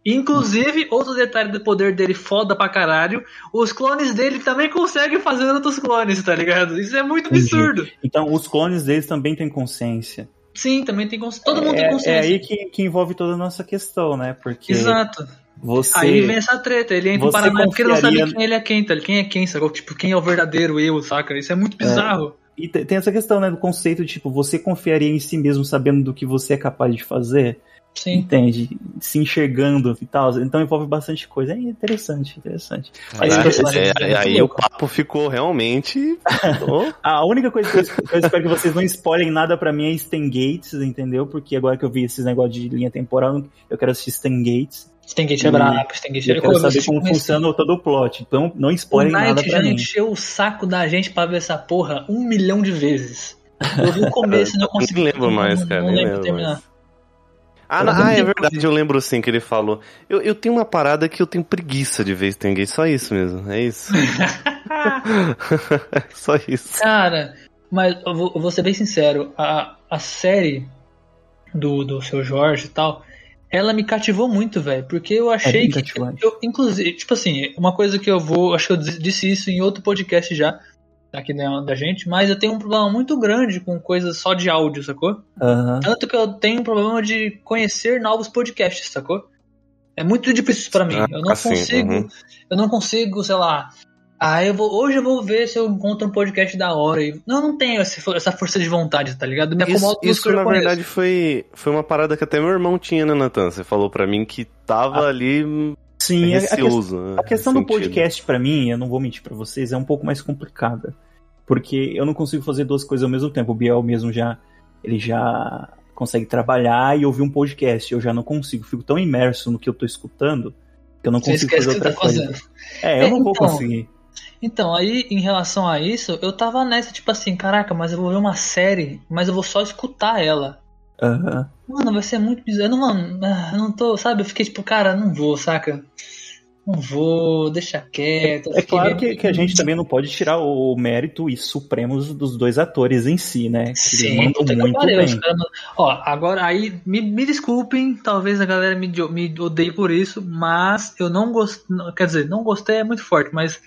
[SPEAKER 1] Inclusive, outro detalhe do poder dele foda pra caralho, os clones dele também conseguem fazer outros clones, tá ligado? Isso é muito Entendi. absurdo.
[SPEAKER 3] Então, os clones deles também têm consciência.
[SPEAKER 1] Sim, também tem consciência. Todo mundo
[SPEAKER 3] é,
[SPEAKER 1] tem consciência. É
[SPEAKER 3] aí que, que envolve toda a nossa questão, né? Porque.
[SPEAKER 1] Exato.
[SPEAKER 3] Você,
[SPEAKER 1] aí vem essa treta, ele entra em paranoia porque ele não sabe quem ele é quem, tá? Quem é quem, sabe? Tipo, quem é o verdadeiro eu, saca? Isso é muito é. bizarro.
[SPEAKER 3] É. E tem essa questão, né, do conceito, tipo, você confiaria em si mesmo sabendo do que você é capaz de fazer? Sim. Entende? Se enxergando e tal. Então envolve bastante coisa. É interessante, interessante.
[SPEAKER 2] Aí, é, é, aí o papo ficou realmente. [laughs]
[SPEAKER 3] a única coisa que eu, eu, espero que vocês não spoilem nada pra mim é Stan Gates, entendeu? Porque agora que eu vi esses negócios de linha temporal, eu quero assistir Stan Gates.
[SPEAKER 1] Stan Gates é brabo, Stan Gates é
[SPEAKER 3] Eu quero saber como funciona todo o plot. Então não spoilem nada pra mim. O
[SPEAKER 1] já encheu o saco da gente pra ver essa porra um milhão de vezes. Eu vi o [laughs] começo e não consegui.
[SPEAKER 2] Não lembro mais, cara. Não, não lembro terminar. Mais. Ah, não, ah, é verdade, eu lembro sim que ele falou. Eu, eu tenho uma parada que eu tenho preguiça de ver Stargate, só isso mesmo, é isso. [laughs] [laughs] só isso.
[SPEAKER 1] Cara, mas eu vou, eu vou, ser bem sincero, a, a série do, do seu Jorge e tal, ela me cativou muito, velho, porque eu é achei é que. Eu, inclusive, tipo assim, uma coisa que eu vou. Acho que eu disse isso em outro podcast já aqui da, da gente, mas eu tenho um problema muito grande com coisas só de áudio, sacou? Uhum. Tanto que eu tenho um problema de conhecer novos podcasts, sacou? É muito difícil para mim. Eu não assim, consigo, uhum. eu não consigo, sei lá. Ah, eu vou, hoje eu vou ver se eu encontro um podcast da hora. Não, não tenho essa força de vontade, tá ligado?
[SPEAKER 2] Me isso, isso na verdade foi, foi uma parada que até meu irmão tinha, né, Natan? Você falou para mim que tava ah. ali
[SPEAKER 3] Sim, receoso, a, a, né, a questão do podcast para mim, eu não vou mentir para vocês, é um pouco mais complicada porque eu não consigo fazer duas coisas ao mesmo tempo. O Biel mesmo já ele já consegue trabalhar e ouvir um podcast. Eu já não consigo, fico tão imerso no que eu tô escutando que eu não consigo fazer outra tá coisa. É, eu não vou então, conseguir.
[SPEAKER 1] Então, aí em relação a isso, eu tava nessa, tipo assim, caraca, mas eu vou ver uma série, mas eu vou só escutar ela.
[SPEAKER 3] Uhum.
[SPEAKER 1] Mano, vai ser muito bizarro. Mano, eu não tô, sabe? Eu fiquei tipo, cara, não vou, saca? Não vou, deixa quieto.
[SPEAKER 3] É claro que, que, a gente também não pode tirar o mérito e supremos dos dois atores em si, né? Que
[SPEAKER 1] Sim, mandam muito bem. Ó, agora aí, me, me desculpem, talvez a galera me, me odeie por isso, mas eu não gostei, quer dizer, não gostei é muito forte, mas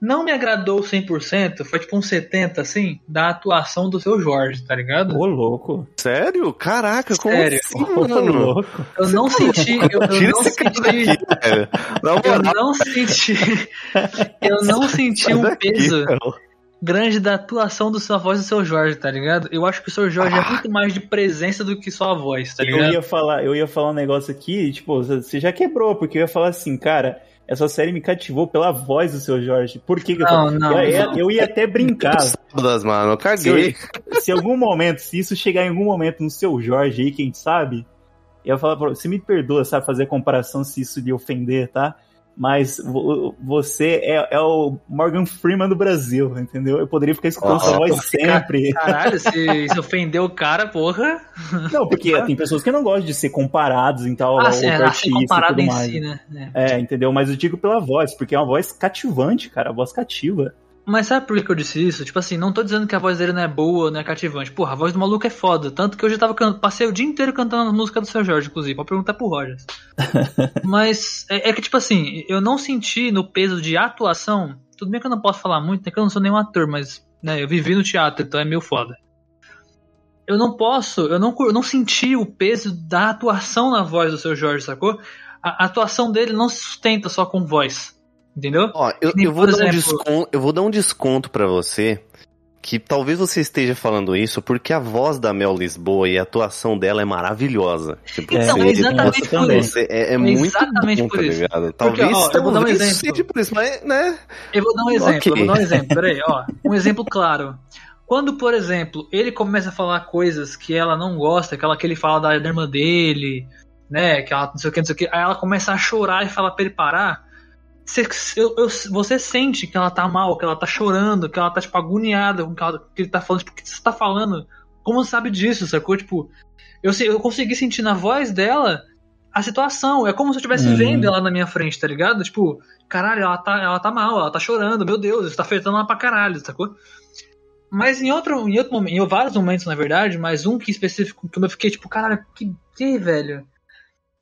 [SPEAKER 1] não me agradou 100%, foi tipo um 70%, assim, da atuação do seu Jorge, tá ligado?
[SPEAKER 3] Ô, louco.
[SPEAKER 2] Sério? Caraca, como Sério? assim, mano?
[SPEAKER 1] louco. Eu não senti, eu, eu não senti, [laughs] eu não senti, eu não senti um peso grande da atuação do sua voz do seu Jorge, tá ligado? Eu acho que o seu Jorge é ah. é muito mais de presença do que só a voz, tá ligado?
[SPEAKER 3] Eu ia falar, eu ia falar um negócio aqui, tipo, você já quebrou, porque eu ia falar assim, cara, essa série me cativou pela voz do seu Jorge. Por que, que
[SPEAKER 1] não, eu, não,
[SPEAKER 3] eu, ia, eu, ia até brincar.
[SPEAKER 2] Das mano, eu caguei.
[SPEAKER 3] Se, se algum momento, se isso chegar em algum momento no seu Jorge aí, quem sabe, eu ia falar pra você, me perdoa, sabe, fazer comparação se isso lhe ofender, tá? Mas você é, é, o Morgan Freeman do Brasil, entendeu? Eu poderia ficar escutando oh, sua voz sempre.
[SPEAKER 1] Caralho, [laughs] se, se ofendeu o cara, porra.
[SPEAKER 3] Não, porque tem pessoas que não gostam de ser comparados em tal ah,
[SPEAKER 1] é, artista e tudo mais. Si, né?
[SPEAKER 3] É. é, entendeu? Mas eu digo pela voz, porque é uma voz cativante, cara, a voz cativa.
[SPEAKER 1] Mas sabe por que eu disse isso? Tipo assim, não tô dizendo que a voz dele não é boa, não é cativante. Porra, a voz do maluco é foda. Tanto que eu já tava cantando, passei o dia inteiro cantando a música do seu Jorge, inclusive. Pode perguntar pro Rogers. [laughs] Mas é, é, que, tipo assim, eu não senti no peso de atuação. Tudo bem que eu não posso falar muito, né? Que eu não sou nenhum ator, mas né, eu vivi no teatro, então é meio foda. Eu não posso, eu não, eu não senti o peso da atuação na voz do seu Jorge, sacou? A, a atuação dele não se sustenta só com voz. Entendeu?
[SPEAKER 2] Ó, eu, eu, vou, dar um desconto, eu vou dar um desconto pra você, que talvez você esteja falando isso porque a voz da Mel Lisboa e a atuação dela é maravilhosa.
[SPEAKER 1] Tipo, então, é exatamente por isso.
[SPEAKER 2] É, é muito exatamente bom, por tá isso. Ligado? Talvez, porque, ó, eu vou dar um exemplo. seja por isso, mas, né?
[SPEAKER 1] Eu vou dar um exemplo, okay. eu vou dar um exemplo. Peraí, ó. [laughs] Um exemplo claro. Quando, por exemplo, ele começa a falar coisas que ela não gosta, aquela que ele fala da irmã dele, né, que ela não sei o que, não sei o que, aí ela começa a chorar e fala pra ele parar, você, eu, eu, você sente que ela tá mal, que ela tá chorando, que ela tá, tipo, agoniada com o que ele tá falando. Tipo, o que você tá falando? Como você sabe disso, sacou? Tipo, eu, eu consegui sentir na voz dela a situação. É como se eu estivesse uhum. vendo ela na minha frente, tá ligado? Tipo, caralho, ela tá, ela tá mal, ela tá chorando, meu Deus, isso tá afetando ela pra caralho, sacou? Mas em outro, em outro momento, em vários momentos, na verdade, mas um que específico, que eu fiquei tipo, caralho, que, que velho?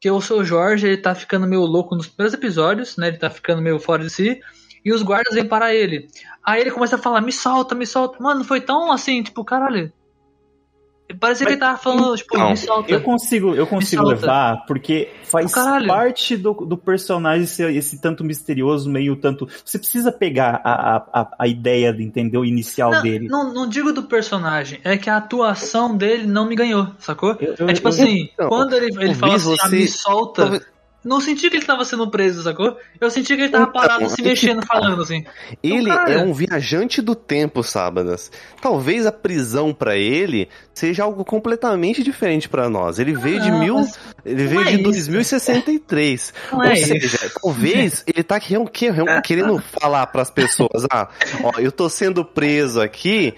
[SPEAKER 1] Que o seu Jorge ele tá ficando meio louco nos primeiros episódios, né? Ele tá ficando meio fora de si. E os guardas vêm para ele. Aí ele começa a falar: me solta, me solta. Mano, foi tão assim, tipo, caralho. Parecia que ele tava falando, tipo, não, me solta.
[SPEAKER 3] Eu consigo, eu consigo levar, porque faz parte do, do personagem ser esse tanto misterioso, meio tanto. Você precisa pegar a, a, a ideia, entendeu? Inicial
[SPEAKER 1] não,
[SPEAKER 3] dele.
[SPEAKER 1] Não, não digo do personagem, é que a atuação dele não me ganhou, sacou? Eu, eu, é tipo eu, assim, quando ele, ele fala assim, ah, me solta não senti que ele tava sendo preso, sacou? Eu senti que ele tava então, parado, se mexendo, tá. falando assim.
[SPEAKER 2] Ele então, é um viajante do tempo, Sábadas. Talvez a prisão para ele seja algo completamente diferente para nós. Ele veio de mil, ele veio é de 2063. Não Ou é seja, isso. talvez ele tá querendo falar para as pessoas, ah, ó, eu tô sendo preso aqui,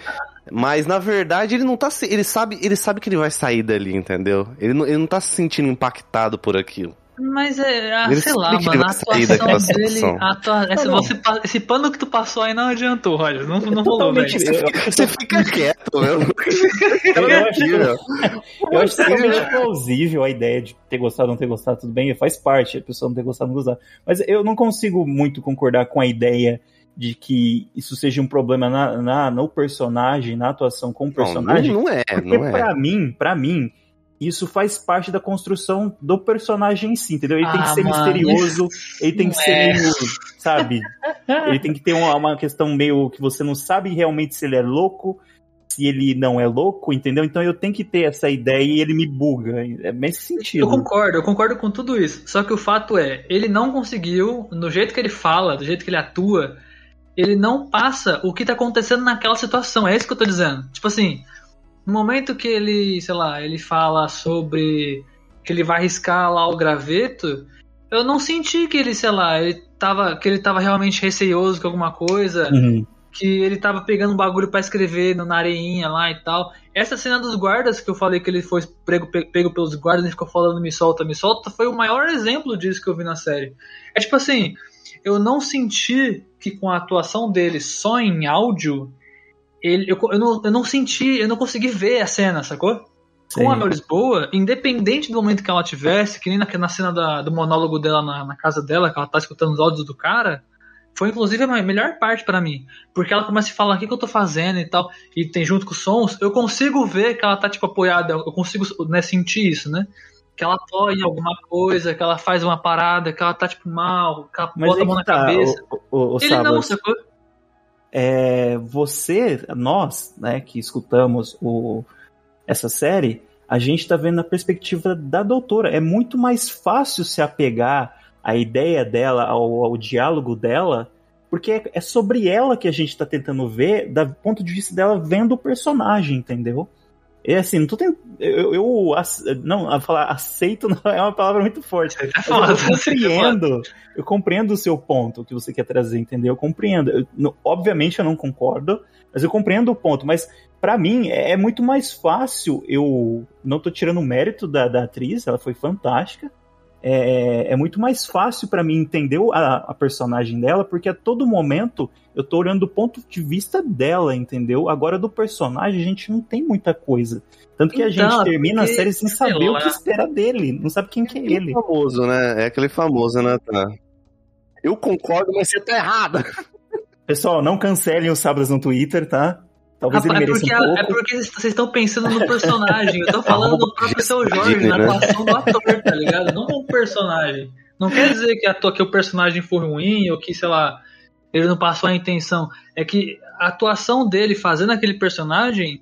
[SPEAKER 2] mas na verdade ele não tá. Ele sabe, ele sabe que ele vai sair dali, entendeu? Ele não, ele não tá se sentindo impactado por aquilo.
[SPEAKER 1] Mas é, ah, sei lá, mano, a atuação dele. A atua... esse, você, esse pano que tu passou aí não adiantou, Roger. Não, não rolou, velho.
[SPEAKER 2] Você fica quieto, meu.
[SPEAKER 3] Eu, eu acho, eu acho totalmente plausível a ideia de ter gostado ou não ter gostado, tudo bem, faz parte, a pessoa não ter gostado ou não gostar. Mas eu não consigo muito concordar com a ideia de que isso seja um problema na, na no personagem, na atuação com o personagem.
[SPEAKER 2] Não, não é,
[SPEAKER 3] porque
[SPEAKER 2] não é.
[SPEAKER 3] Pra mim, para mim, isso faz parte da construção do personagem em si, entendeu? Ele ah, tem que ah, ser mano, misterioso, ele tem que ser é. meio, sabe? ele tem que ter uma, uma, questão meio que você não sabe realmente se ele é louco, se ele não é louco, entendeu? Então eu tenho que ter essa ideia e ele me buga. É nesse sentido.
[SPEAKER 1] Eu concordo, eu concordo com tudo isso. Só que o fato é, ele não conseguiu, no jeito que ele fala, do jeito que ele atua, ele não passa o que tá acontecendo naquela situação. É isso que eu tô dizendo. Tipo assim, no momento que ele, sei lá, ele fala sobre que ele vai riscar lá o graveto, eu não senti que ele, sei lá, ele tava, que ele tava realmente receioso com alguma coisa, uhum. que ele tava pegando um bagulho para escrever na areinha lá e tal. Essa cena dos guardas que eu falei que ele foi pego, pego pelos guardas e ficou falando me solta, me solta, foi o maior exemplo disso que eu vi na série. É tipo assim, eu não senti que com a atuação dele só em áudio ele, eu, eu, não, eu não senti, eu não consegui ver a cena, sacou? Sim. Com a Mel Lisboa, independente do momento que ela tivesse, que nem na, na cena da, do monólogo dela na, na, casa dela, que ela tá escutando os áudios do cara, foi inclusive a melhor parte para mim. Porque ela começa a falar o que, que, eu tô fazendo e tal, e tem junto com os sons, eu consigo ver que ela tá, tipo, apoiada, eu consigo né, sentir isso, né? Que ela apoia alguma coisa, que ela faz uma parada, que ela tá, tipo, mal, que ela
[SPEAKER 3] Mas bota a mão na tá, cabeça. O, o, o
[SPEAKER 1] Ele Sabas, não, sacou?
[SPEAKER 3] É, você, nós, né, que escutamos o, essa série, a gente está vendo a perspectiva da doutora. É muito mais fácil se apegar à ideia dela, ao, ao diálogo dela, porque é, é, sobre ela que a gente está tentando ver, do ponto de vista dela vendo o personagem, entendeu? É assim, não tô tentando. Eu, eu, não, a falar aceito não [laughs] é uma palavra muito forte. Eu, eu compreendo. Eu compreendo o seu ponto que você quer trazer, entendeu? Eu compreendo. Eu, obviamente eu não concordo, mas eu compreendo o ponto. Mas para mim é, é, muito mais fácil. Eu não tô tirando o mérito da, da atriz, ela foi fantástica é, é muito mais fácil para mim entender a, a, personagem dela, porque a todo momento eu tô olhando do ponto de vista dela, entendeu? Agora do personagem a gente não tem muita coisa. Tanto que então, a gente termina porque, a série sem saber o que espera dele, não sabe quem que é ele.
[SPEAKER 2] É famoso, né? É aquele famoso, né? Tá. Eu concordo, mas você tá errada.
[SPEAKER 3] Pessoal, não cancelem os sábados no Twitter, tá? Talvez Rapaz, ele é porque, um pouco.
[SPEAKER 1] É porque vocês estão pensando no personagem. Eu tô [laughs] falando do próprio seu Jorge, na atuação do ator, tá ligado? Não no personagem. Não quer dizer que, a, que o personagem foi ruim ou que, sei lá, Ele não passou a intenção. É que a atuação dele fazendo aquele personagem,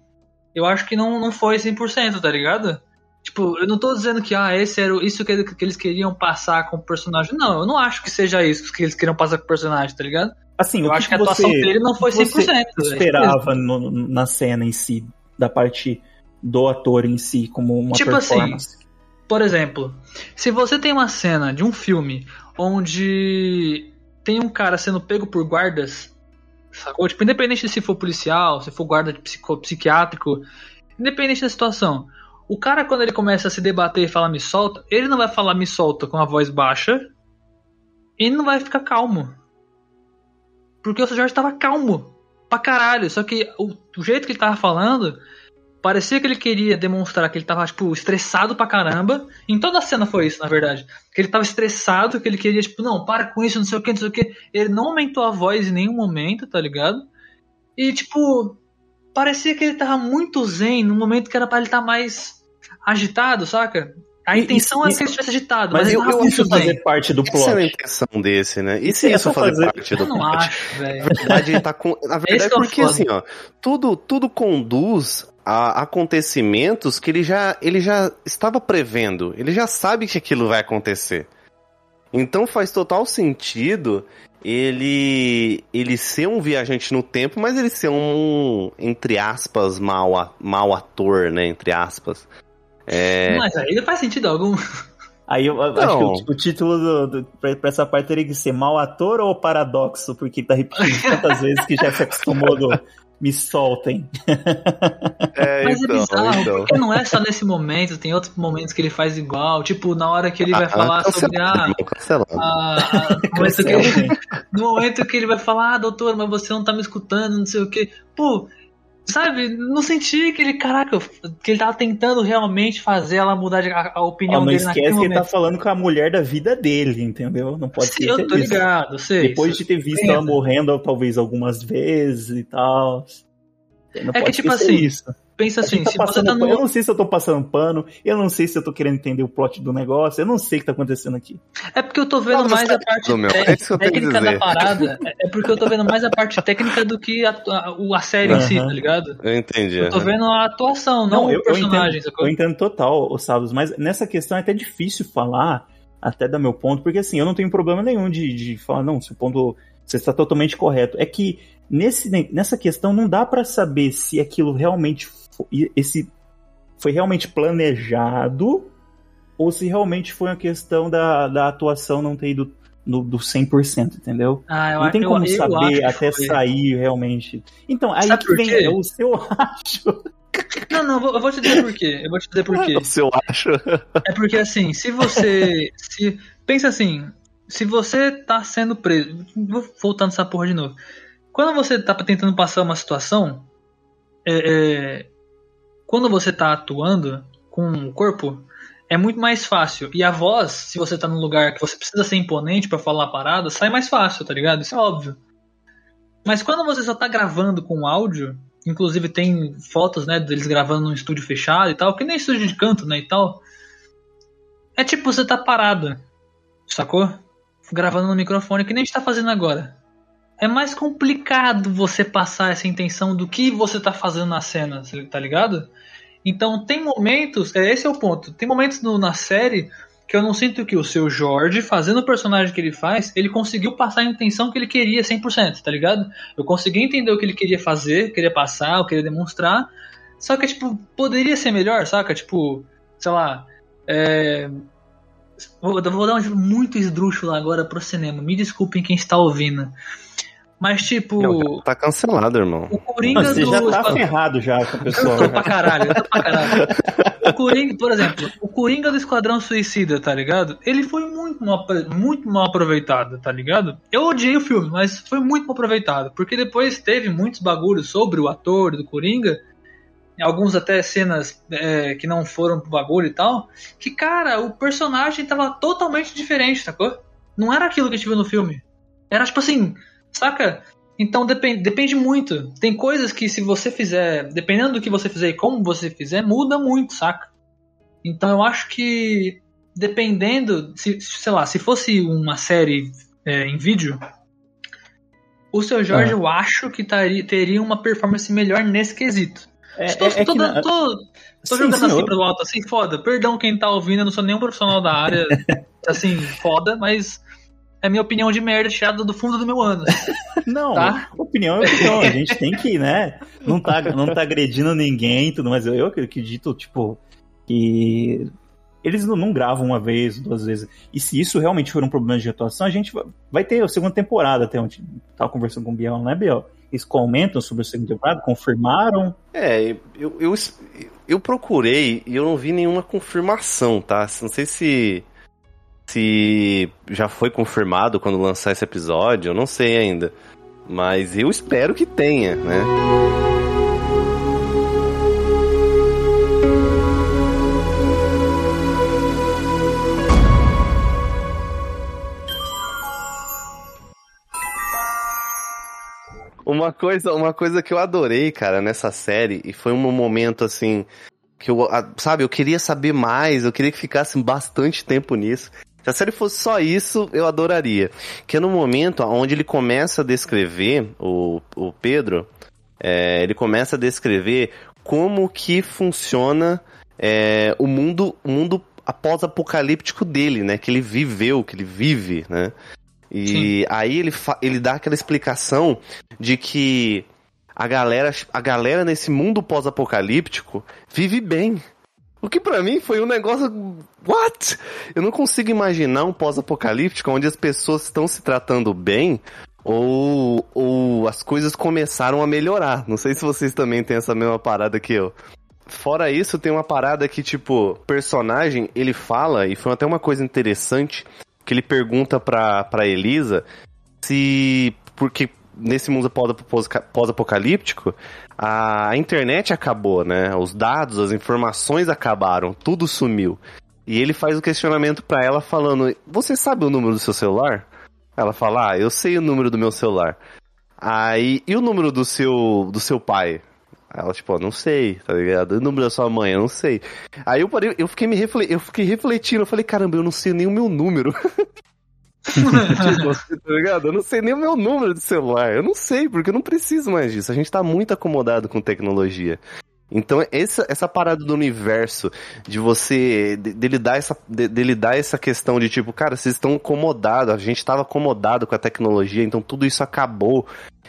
[SPEAKER 1] eu acho que não, não foi 100%, tá ligado? Tipo, eu não tô dizendo que ah, esse era isso que, que eles queriam passar com o personagem. Não, eu não acho que seja isso que eles queriam passar com o personagem, tá ligado?
[SPEAKER 3] Assim,
[SPEAKER 1] eu acho
[SPEAKER 3] que,
[SPEAKER 1] que a atuação
[SPEAKER 3] você,
[SPEAKER 1] dele não foi 100%. Você
[SPEAKER 3] esperava no, na cena em si, da parte do ator em si, como uma
[SPEAKER 1] tipo assim,
[SPEAKER 3] performance.
[SPEAKER 1] Assim, por exemplo, se você tem uma cena de um filme onde tem um cara sendo pego por guardas, sacou? Tipo, independente se for policial, se for guarda de psico, psiquiátrico, independente da situação, o cara, quando ele começa a se debater e falar me solta, ele não vai falar me solta com a voz baixa e não vai ficar calmo. Porque o Sr. Jorge tava calmo pra caralho. Só que o, o, jeito que ele tava falando, parecia que ele queria demonstrar que ele tava, tipo, estressado pra caramba. Em toda a cena foi isso, na verdade. Que ele tava estressado, que ele queria, tipo, não, para com isso, não sei o que, não sei o que. Ele não aumentou a voz em nenhum momento, tá ligado? E, tipo, parecia que ele tava muito zen no momento que era pra ele estar tá mais agitado, saca? A intenção é que ele estivesse agitado, mas,
[SPEAKER 3] mas eu, eu acho fazer parte do plot. Essa
[SPEAKER 2] é a intenção desse, né? E se isso fazer, fazer parte do
[SPEAKER 1] eu não
[SPEAKER 2] plot?
[SPEAKER 1] Acho, velho.
[SPEAKER 2] Na verdade, ele tá com. Na verdade, é porque assim, ó, tudo, tudo conduz a acontecimentos que ele já, ele já estava prevendo. Ele já sabe que aquilo vai acontecer. Então faz total sentido ele ele ser um viajante no tempo, mas ele ser um entre aspas mal, mal ator, né, entre aspas. É...
[SPEAKER 1] Mas aí não faz sentido algum.
[SPEAKER 3] Aí eu acho que o, o título do, do, pra, pra, essa parte teria que ser mal ator ou paradoxo, porque tá repetindo tantas vezes que já se acostumou do me soltem.
[SPEAKER 1] É, Mas é então, é bizarro, então. porque não é só nesse momento, tem outros momentos que ele faz igual, tipo, na hora que ele vai ah, falar sobre a, a, a no, momento que ele, no momento que ele vai falar, ah, doutor, mas você não tá me escutando, não sei o que. Pô, Sabe, não senti que ele, caraca, que ele tava tentando realmente fazer ela mudar a, a opinião
[SPEAKER 3] oh, não
[SPEAKER 1] dele
[SPEAKER 3] esquece que ele tá falando com a mulher da vida dele, entendeu? Não pode ser.
[SPEAKER 1] Eu tô ligado, sei.
[SPEAKER 3] Depois
[SPEAKER 1] isso.
[SPEAKER 3] de ter visto ela morrendo talvez algumas vezes e tal.
[SPEAKER 1] Não é que tipo assim, isso. Pensa assim,
[SPEAKER 3] tá
[SPEAKER 1] se você tá
[SPEAKER 3] no... Eu não sei se eu tô passando pano, eu não sei se eu tô querendo entender o plot do negócio, eu não sei o que tá acontecendo aqui.
[SPEAKER 1] É porque eu tô vendo não, mais a parte meu, é técnica da parada, é, é porque eu tô vendo mais a parte técnica do que a, a, a série uhum. em si, tá ligado?
[SPEAKER 2] Eu entendi.
[SPEAKER 1] Eu tô vendo a atuação, não, não eu, o personagem.
[SPEAKER 3] Eu entendo, eu entendo total, Sábados, mas nessa questão é até difícil falar, até da meu ponto, porque assim, eu não tenho problema nenhum de, de falar, não, se o ponto você está totalmente correto. É que nesse, nessa questão não dá para saber se aquilo realmente foi, esse foi realmente planejado ou se realmente foi uma questão da, da atuação não ter ido no, do 100%, entendeu?
[SPEAKER 1] Ah, eu,
[SPEAKER 3] não tem como
[SPEAKER 1] eu,
[SPEAKER 3] saber até sair realmente. Então, aí
[SPEAKER 1] Sabe
[SPEAKER 3] que vem é o seu acho.
[SPEAKER 1] Não, não, eu vou te dizer por quê. Eu vou te dizer por quê. [laughs]
[SPEAKER 2] O seu acho.
[SPEAKER 1] É porque assim, se você. se, pensa assim, se você tá sendo preso. Vou voltando essa porra de novo. Quando você tá tentando passar uma situação. É, é, quando você tá atuando com o corpo, é muito mais fácil. E a voz, se você tá num lugar que você precisa ser imponente para falar a parada, sai mais fácil, tá ligado? Isso é óbvio. Mas quando você só tá gravando com áudio, inclusive tem fotos, né, deles gravando num estúdio fechado e tal, que nem estúdio de canto, né, e tal. É tipo, você tá parado, sacou? gravando no microfone, que nem a gente tá fazendo agora. É mais complicado você passar essa intenção do que você tá fazendo na cena, tá ligado? Então tem momentos, é, esse é o ponto, tem momentos no, na série que eu não sinto que o seu Jorge, fazendo o personagem que ele faz, ele conseguiu passar a intenção que ele queria 100%, tá ligado? Eu consegui entender o que ele queria fazer, queria passar, o queria demonstrar, só que, tipo, poderia ser melhor, saca? Tipo, sei lá, é, Vou, vou dar um muito esdrúxulo agora pro cinema. Me desculpem quem está ouvindo. Mas, tipo.
[SPEAKER 2] Não, tá cancelado, irmão.
[SPEAKER 1] O Coringa
[SPEAKER 3] Você do. já tá ferrado já com a pessoa.
[SPEAKER 1] Eu tô pra caralho, eu tô pra caralho. O Coringa, por exemplo, o Coringa do Esquadrão Suicida, tá ligado? Ele foi muito mal, muito mal aproveitado, tá ligado? Eu odiei o filme, mas foi muito mal aproveitado. Porque depois teve muitos bagulhos sobre o ator do Coringa alguns até cenas é, que não foram pro bagulho e tal, que, cara, o personagem tava totalmente diferente, sacou? Não era aquilo que a gente viu no filme. Era tipo assim, saca? Então depende, depende muito. Tem coisas que se você fizer, dependendo do que você fizer e como você fizer, muda muito, saca? Então eu acho que dependendo, se, sei lá, se fosse uma série é, em vídeo, O seu Jorge, ah. eu acho que taria, teria uma performance melhor nesse quesito. É, tô, é, é tô, tô, na... tô, tô jogando sim, assim pro alto, assim, foda. Perdão quem tá ouvindo, eu não sou nenhum profissional da área, [laughs] assim, foda, mas é minha opinião de merda tirada do fundo do meu ano. [laughs]
[SPEAKER 3] Não, tá? opinião é opinião. A gente tem que, né? Não tá, não tá agredindo ninguém tudo, mas eu, eu acredito, tipo, que eles não, não, gravam uma vez, duas vezes. E se isso realmente for um problema de atuação, a gente vai ter a segunda temporada até onde tava conversando com o Biel, né, Biel? Eles comentam sobre a segunda temporada, confirmaram.
[SPEAKER 2] É, eu, eu, eu procurei e eu não vi nenhuma confirmação, tá? Não sei se se já foi confirmado quando lançar esse episódio, eu não sei ainda. Mas eu espero que tenha, né? Uma coisa, uma coisa que eu adorei, cara, nessa série, e foi um momento assim que eu, sabe, eu queria saber mais, eu queria que ficasse bastante tempo nisso. Se a série fosse só isso, eu adoraria. Que é no momento onde ele começa a descrever, o, o Pedro, é, ele começa a descrever como que funciona é, o mundo, o mundo após-apocalíptico dele, né? Que ele viveu, que ele vive, né? E Sim. aí ele, ele dá aquela explicação de que a galera, a galera nesse mundo pós-apocalíptico vive bem. O que para mim foi um negócio. What? Eu não consigo imaginar um pós-apocalíptico onde as pessoas estão se tratando bem ou, ou as coisas começaram a melhorar. Não sei se vocês também têm essa mesma parada que eu. Fora isso, tem uma parada que, tipo, personagem, ele fala, e foi até uma coisa interessante, que ele pergunta pra, pra Elisa se. Porque nesse mundo pós-apocalíptico, a internet acabou, né? Os dados, as informações acabaram, tudo sumiu. E ele faz o questionamento para ela falando: "Você sabe o número do seu celular?" Ela fala: "Ah, eu sei o número do meu celular." Aí, e o número do seu do seu pai? Ela, tipo, não sei, tá ligado? O número da sua mãe, eu não sei. Aí eu parei, eu fiquei me refle, eu fiquei refletindo, eu falei, caramba, eu não sei nem o meu número. [laughs] [laughs] tipo, tá ligado? Eu não sei nem o meu número de celular. Eu não sei, porque eu não preciso mais disso. A gente tá muito acomodado com tecnologia. Então, essa, essa parada do universo, de você. dele dar, essa, dele dar essa questão de tipo, cara, vocês estão acomodados, a gente estava acomodado com a tecnologia, então tudo isso acabou.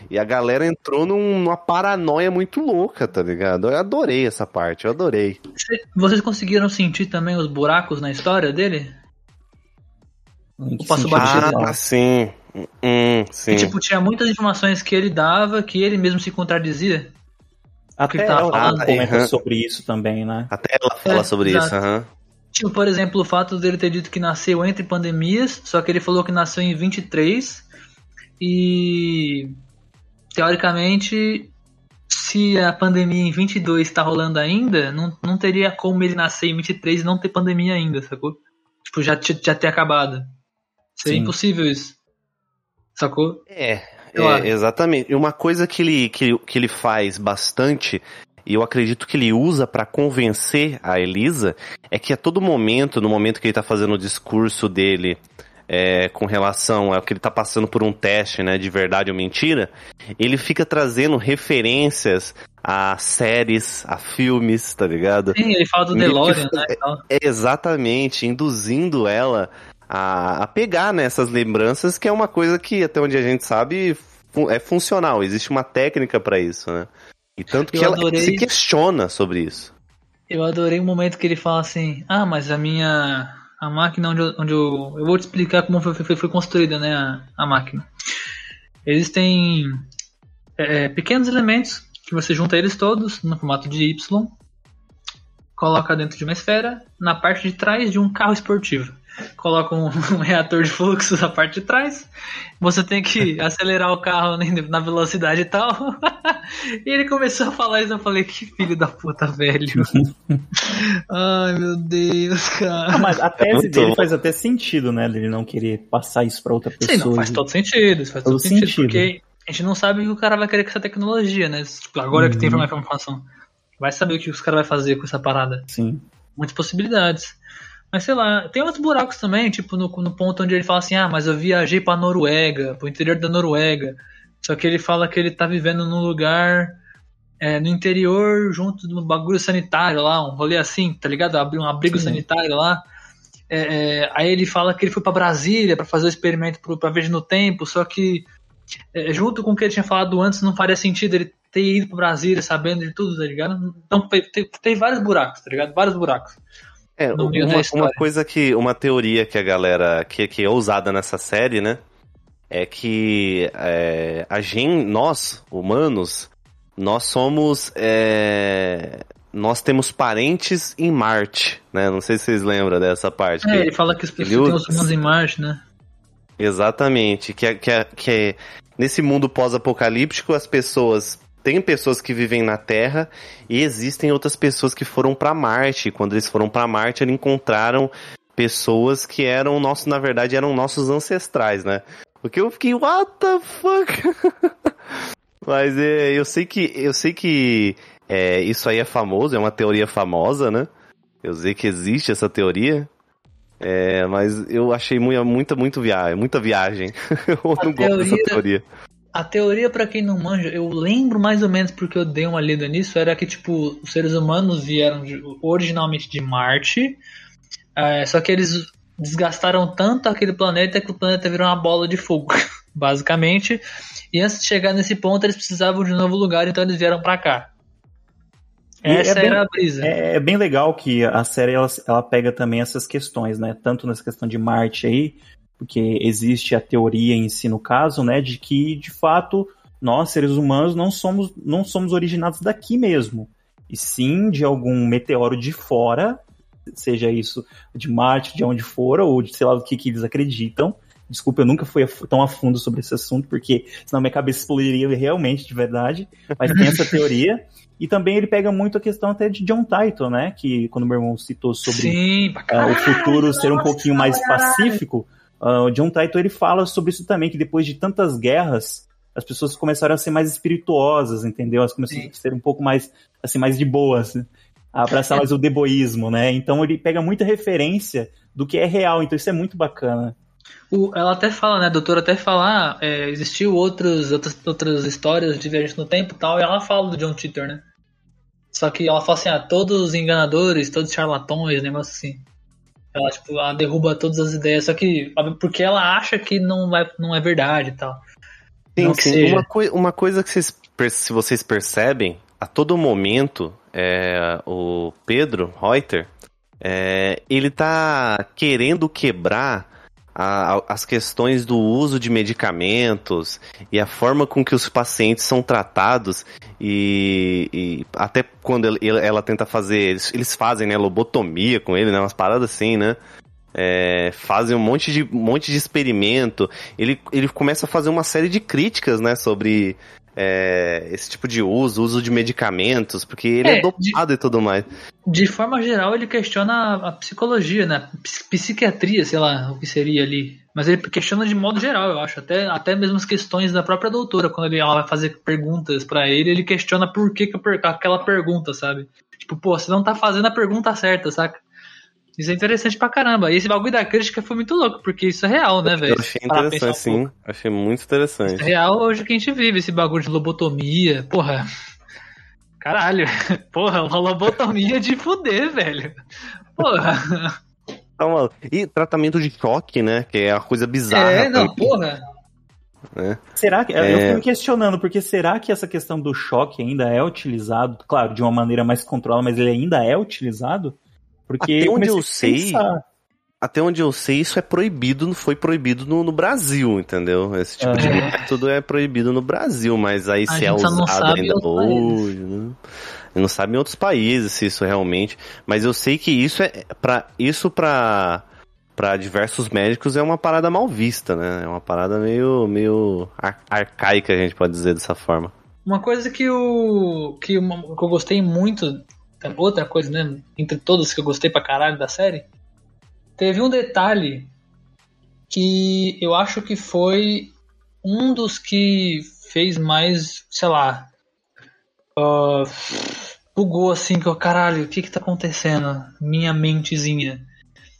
[SPEAKER 2] E a galera entrou num, numa paranoia muito louca, tá ligado? Eu adorei essa parte, eu adorei.
[SPEAKER 1] Vocês conseguiram sentir também os buracos na história dele?
[SPEAKER 2] Batido. Ah, sim. Hum, sim.
[SPEAKER 1] E, tipo, tinha muitas informações que ele dava que ele mesmo se contradizia.
[SPEAKER 3] Até ela falando. comenta uhum. sobre isso também, né?
[SPEAKER 2] Até ela fala é, sobre exato. isso, aham. Uhum.
[SPEAKER 1] Tipo, por exemplo, o fato dele ter dito que nasceu entre pandemias, só que ele falou que nasceu em 23 e teoricamente se a pandemia em 22 está rolando ainda, não, não teria como ele nascer em 23 e não ter pandemia ainda, sacou? Tipo, já, já ter acabado. Seria Sim. impossível isso. Sacou?
[SPEAKER 2] É, é exatamente. E uma coisa que ele, que, que ele faz bastante e eu acredito que ele usa para convencer a Elisa é que a todo momento, no momento que ele tá fazendo o discurso dele é, com relação ao que ele tá passando por um teste, né, de verdade ou mentira, ele fica trazendo referências a séries, a filmes, tá ligado?
[SPEAKER 1] Sim, ele fala do DeLorean, né?
[SPEAKER 2] É, exatamente, induzindo ela a, a pegar nessas lembranças, que é uma coisa que, até onde a gente sabe, é funcional. Existe uma técnica para isso, né? E tanto que ela se questiona sobre isso.
[SPEAKER 1] Eu adorei o momento que ele fala assim: Ah, mas a minha. A máquina onde eu. Onde eu, eu vou te explicar como foi, foi, foi construída né, a, a máquina. Eles têm é, é, pequenos elementos que você junta eles todos no formato de Y, coloca dentro de uma esfera, na parte de trás de um carro esportivo coloca um, [laughs] um, reator de fluxo na parte de trás. Você tem que [laughs] acelerar o carro na velocidade e tal. [laughs] e ele começou a falar isso. Eu falei, que filho da puta, velho. Ai, meu Deus, cara.
[SPEAKER 3] Ah, mas a tese dele faz até sentido, né? Ele não querer passar isso pra outra pessoa. Sim,
[SPEAKER 1] não, faz todo sentido. Faz todo, todo sentido, sentido. Porque a gente não sabe o que o cara vai querer com essa tecnologia, né? Tipo, agora uhum. que tem uhum. informação. Vai saber o que os caras vão fazer com essa parada.
[SPEAKER 3] Sim.
[SPEAKER 1] Muitas possibilidades. Mas sei lá, tem outros buracos também, tipo no, no ponto onde ele fala assim: ah, mas eu viajei pra Noruega, pro interior da Noruega. Só que ele fala que ele tá vivendo num lugar é, no interior, junto do bagulho sanitário lá, um rolê assim, tá ligado? Um abrigo Sim. sanitário lá. É, é, aí ele fala que ele foi para Brasília para fazer o experimento para ver no tempo, só que é, junto com o que ele tinha falado antes, não faria sentido ele ter ido para Brasília sabendo de tudo, tá ligado? Então tem, tem vários buracos, tá ligado? Vários buracos.
[SPEAKER 2] É, uma, uma, coisa que. Uma teoria que a galera. que, que é usada nessa série, né? É que é, a gente, nós, humanos, nós somos. É, nós temos parentes em Marte, né? Não sei se vocês lembram dessa parte.
[SPEAKER 1] É, ele fala que as pessoas têm os humanos em Marte, né?
[SPEAKER 2] Exatamente. Que, é, que, é, que é, nesse mundo pós-apocalíptico, as pessoas tem pessoas que vivem na Terra e existem outras pessoas que foram para Marte. Quando eles foram para Marte, eles encontraram pessoas que eram nossos, na verdade, eram nossos ancestrais, né? Porque eu fiquei, what the fuck? [laughs] Mas é, eu sei que eu sei que é, isso aí é famoso, é uma teoria famosa, né? Eu sei que existe essa teoria. É, mas eu achei muita, muita, muito viagem, muita viagem. [laughs] eu não teoria, gosto dessa teoria.
[SPEAKER 1] A teoria, para quem não manja, eu lembro mais ou menos porque eu dei uma lida nisso, era que, tipo, os seres humanos vieram de, originalmente de Marte, é, só que eles desgastaram tanto aquele planeta que o planeta virou uma bola de fogo, [laughs] basicamente. E antes de chegar nesse ponto, eles precisavam de um novo lugar, então eles vieram para cá.
[SPEAKER 3] Essa é bem, era a brisa. É, é, bem legal que a série ela, ela pega também essas questões, né? Tanto nessa questão de Marte aí, porque existe a teoria em si no caso, né, de que de fato nós seres humanos não somos não somos originados daqui mesmo, e sim de algum meteoro de fora, seja isso de Marte, de onde for, ou de sei lá o que, que eles acreditam. Desculpa, eu nunca fui tão a fundo sobre esse assunto, porque senão minha cabeça explodiria realmente de verdade. Mas tem essa teoria. E também ele pega muito a questão até de John Titor, né? Que quando meu irmão citou sobre Sim, uh, o futuro ser um pouquinho mais pacífico, Uh, o John Titor ele fala sobre isso também, que depois de tantas guerras, as pessoas começaram a ser mais espirituosas, entendeu? Elas começaram Sim. a ser um pouco mais, assim, mais de boas, né? a abraçar mais o deboísmo, né? Então ele pega muita referência do que é real, então isso é muito bacana.
[SPEAKER 1] O, ela até fala, né, a doutora até fala, ah, é, existiu outros, outras, outras histórias viagem no tempo e tal, e ela fala do John Titor, né? Só que ela fala assim, ah, todos enganadores, todos charlatões, negócio assim. Ela, tipo, ela derruba todas as ideias, só que porque ela acha que não, vai, não é verdade e tal.
[SPEAKER 2] Sim, sim. Uma, coi uma coisa que vocês, se vocês percebem, a todo momento, é, o Pedro Reuter, é, ele tá querendo quebrar a, as questões do uso de medicamentos e a forma com que os pacientes são tratados e, e até quando ele, ela tenta fazer, eles, eles, fazem, né, lobotomia com ele, né, umas paradas assim, né, é, fazem um monte de, um monte de experimento, ele, ele começa a fazer uma série de críticas, né, sobre é, esse tipo de uso, uso de medicamentos, porque ele é, é dopado de, e tudo mais.
[SPEAKER 1] De forma geral, ele questiona a psicologia, né? Psiquiatria, sei lá, o que seria ali. Mas ele questiona de modo geral, eu acho. Até, até mesmo as questões da própria doutora, quando ele, ela vai fazer perguntas para ele, ele questiona por que, que aquela pergunta, sabe? Tipo, pô, você não tá fazendo a pergunta certa, saca? Isso é interessante pra caramba. E esse bagulho da crítica foi muito louco, porque isso é real, né, velho? Eu
[SPEAKER 2] achei interessante, um sim. Achei muito interessante. Isso
[SPEAKER 1] é real hoje que a gente vive, esse bagulho de lobotomia. Porra. Caralho. [laughs] Porra, uma lobotomia de fuder, velho. Porra.
[SPEAKER 2] Então, e tratamento de choque, né? Que é uma coisa bizarra.
[SPEAKER 1] É, não, também. porra.
[SPEAKER 3] É. Será que. É... Eu fico me questionando, porque será que essa questão do choque ainda é utilizado? Claro, de uma maneira mais controlada, mas ele ainda é utilizado?
[SPEAKER 2] Porque até onde eu sei, até onde eu sei, isso é proibido, foi proibido no, no Brasil, entendeu? Esse tipo de método é proibido no Brasil, mas aí a se é usado ainda hoje, né? Eu não sabe em outros países se isso realmente, mas eu sei que isso é para isso para para diversos médicos é uma parada mal vista, né? É uma parada meio meio ar arcaica, a gente pode dizer dessa forma.
[SPEAKER 1] Uma coisa que, o, que, uma, que eu gostei muito outra coisa, né? Entre todos que eu gostei pra caralho da série, teve um detalhe que eu acho que foi um dos que fez mais, sei lá, uh, bugou assim, que eu, caralho, o que que tá acontecendo? Minha mentezinha.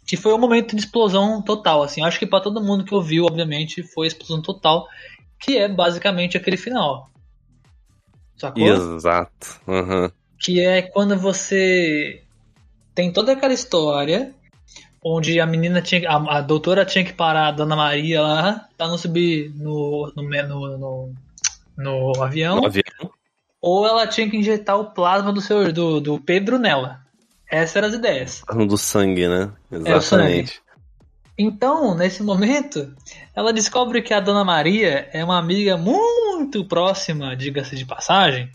[SPEAKER 1] Que foi um momento de explosão total, assim. Acho que para todo mundo que ouviu, obviamente, foi explosão total. que é basicamente aquele final.
[SPEAKER 2] Sacou? Exato. Uhum.
[SPEAKER 1] Que é quando você tem toda aquela história onde a menina tinha. A, a doutora tinha que parar a Dona Maria lá pra não subir no, no, no, no, no avião. Avião. Ou ela tinha que injetar o plasma do, seu, do, do Pedro nela. Essas eram as ideias.
[SPEAKER 2] Do sangue, né? Exatamente.
[SPEAKER 1] É então, nesse momento, ela descobre que a Dona Maria é uma amiga muito próxima, diga-se de passagem,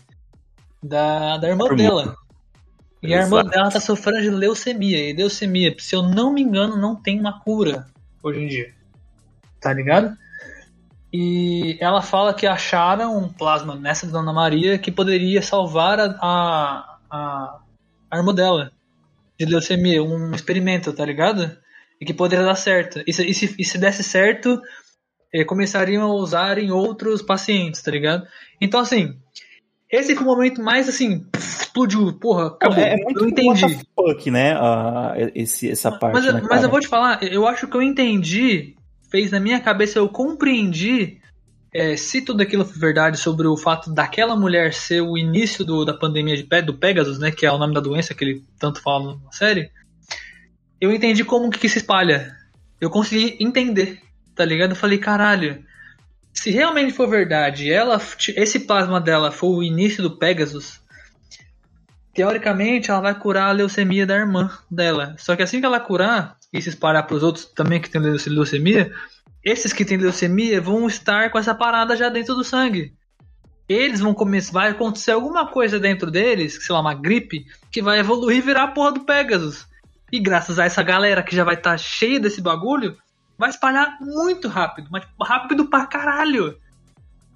[SPEAKER 1] da, da irmã, dela. E a irmã dela tá sofrendo de leucemia. E leucemia, se eu não me engano, não tem uma cura hoje em dia. Tá ligado? E ela fala que acharam um plasma nessa Dona Maria que poderia salvar a, a, a, a irmã dela de leucemia. Um experimento, tá ligado? e que poderia dar certo. E se, e se, e se desse certo, eh, começariam a usar em outros pacientes, tá ligado? Então, assim, esse foi o momento mais assim, explodiu, porra, acabou. É, é muito eu entendi.
[SPEAKER 3] Fuck, né? Uh, esse, essa parte.
[SPEAKER 1] Mas,
[SPEAKER 3] né,
[SPEAKER 1] mas eu vou te falar, eu acho que eu entendi, fez na minha cabeça, eu compreendi é, se tudo aquilo foi verdade sobre o fato daquela mulher ser o início do, da pandemia de, do Pegasus, né? Que é o nome da doença que ele tanto fala na série eu entendi como que se espalha. Eu consegui entender, tá ligado? Eu falei, caralho, se realmente for verdade, ela, esse plasma dela foi o início do Pegasus, teoricamente ela vai curar a leucemia da irmã dela. Só que assim que ela curar e se espalhar para os outros também que têm leucemia, esses que têm leucemia vão estar com essa parada já dentro do sangue. Eles vão começar, vai acontecer alguma coisa dentro deles, sei lá, uma gripe, que vai evoluir e virar a porra do Pegasus. E graças a essa galera que já vai estar tá cheia desse bagulho, vai espalhar muito rápido, mas rápido pra caralho.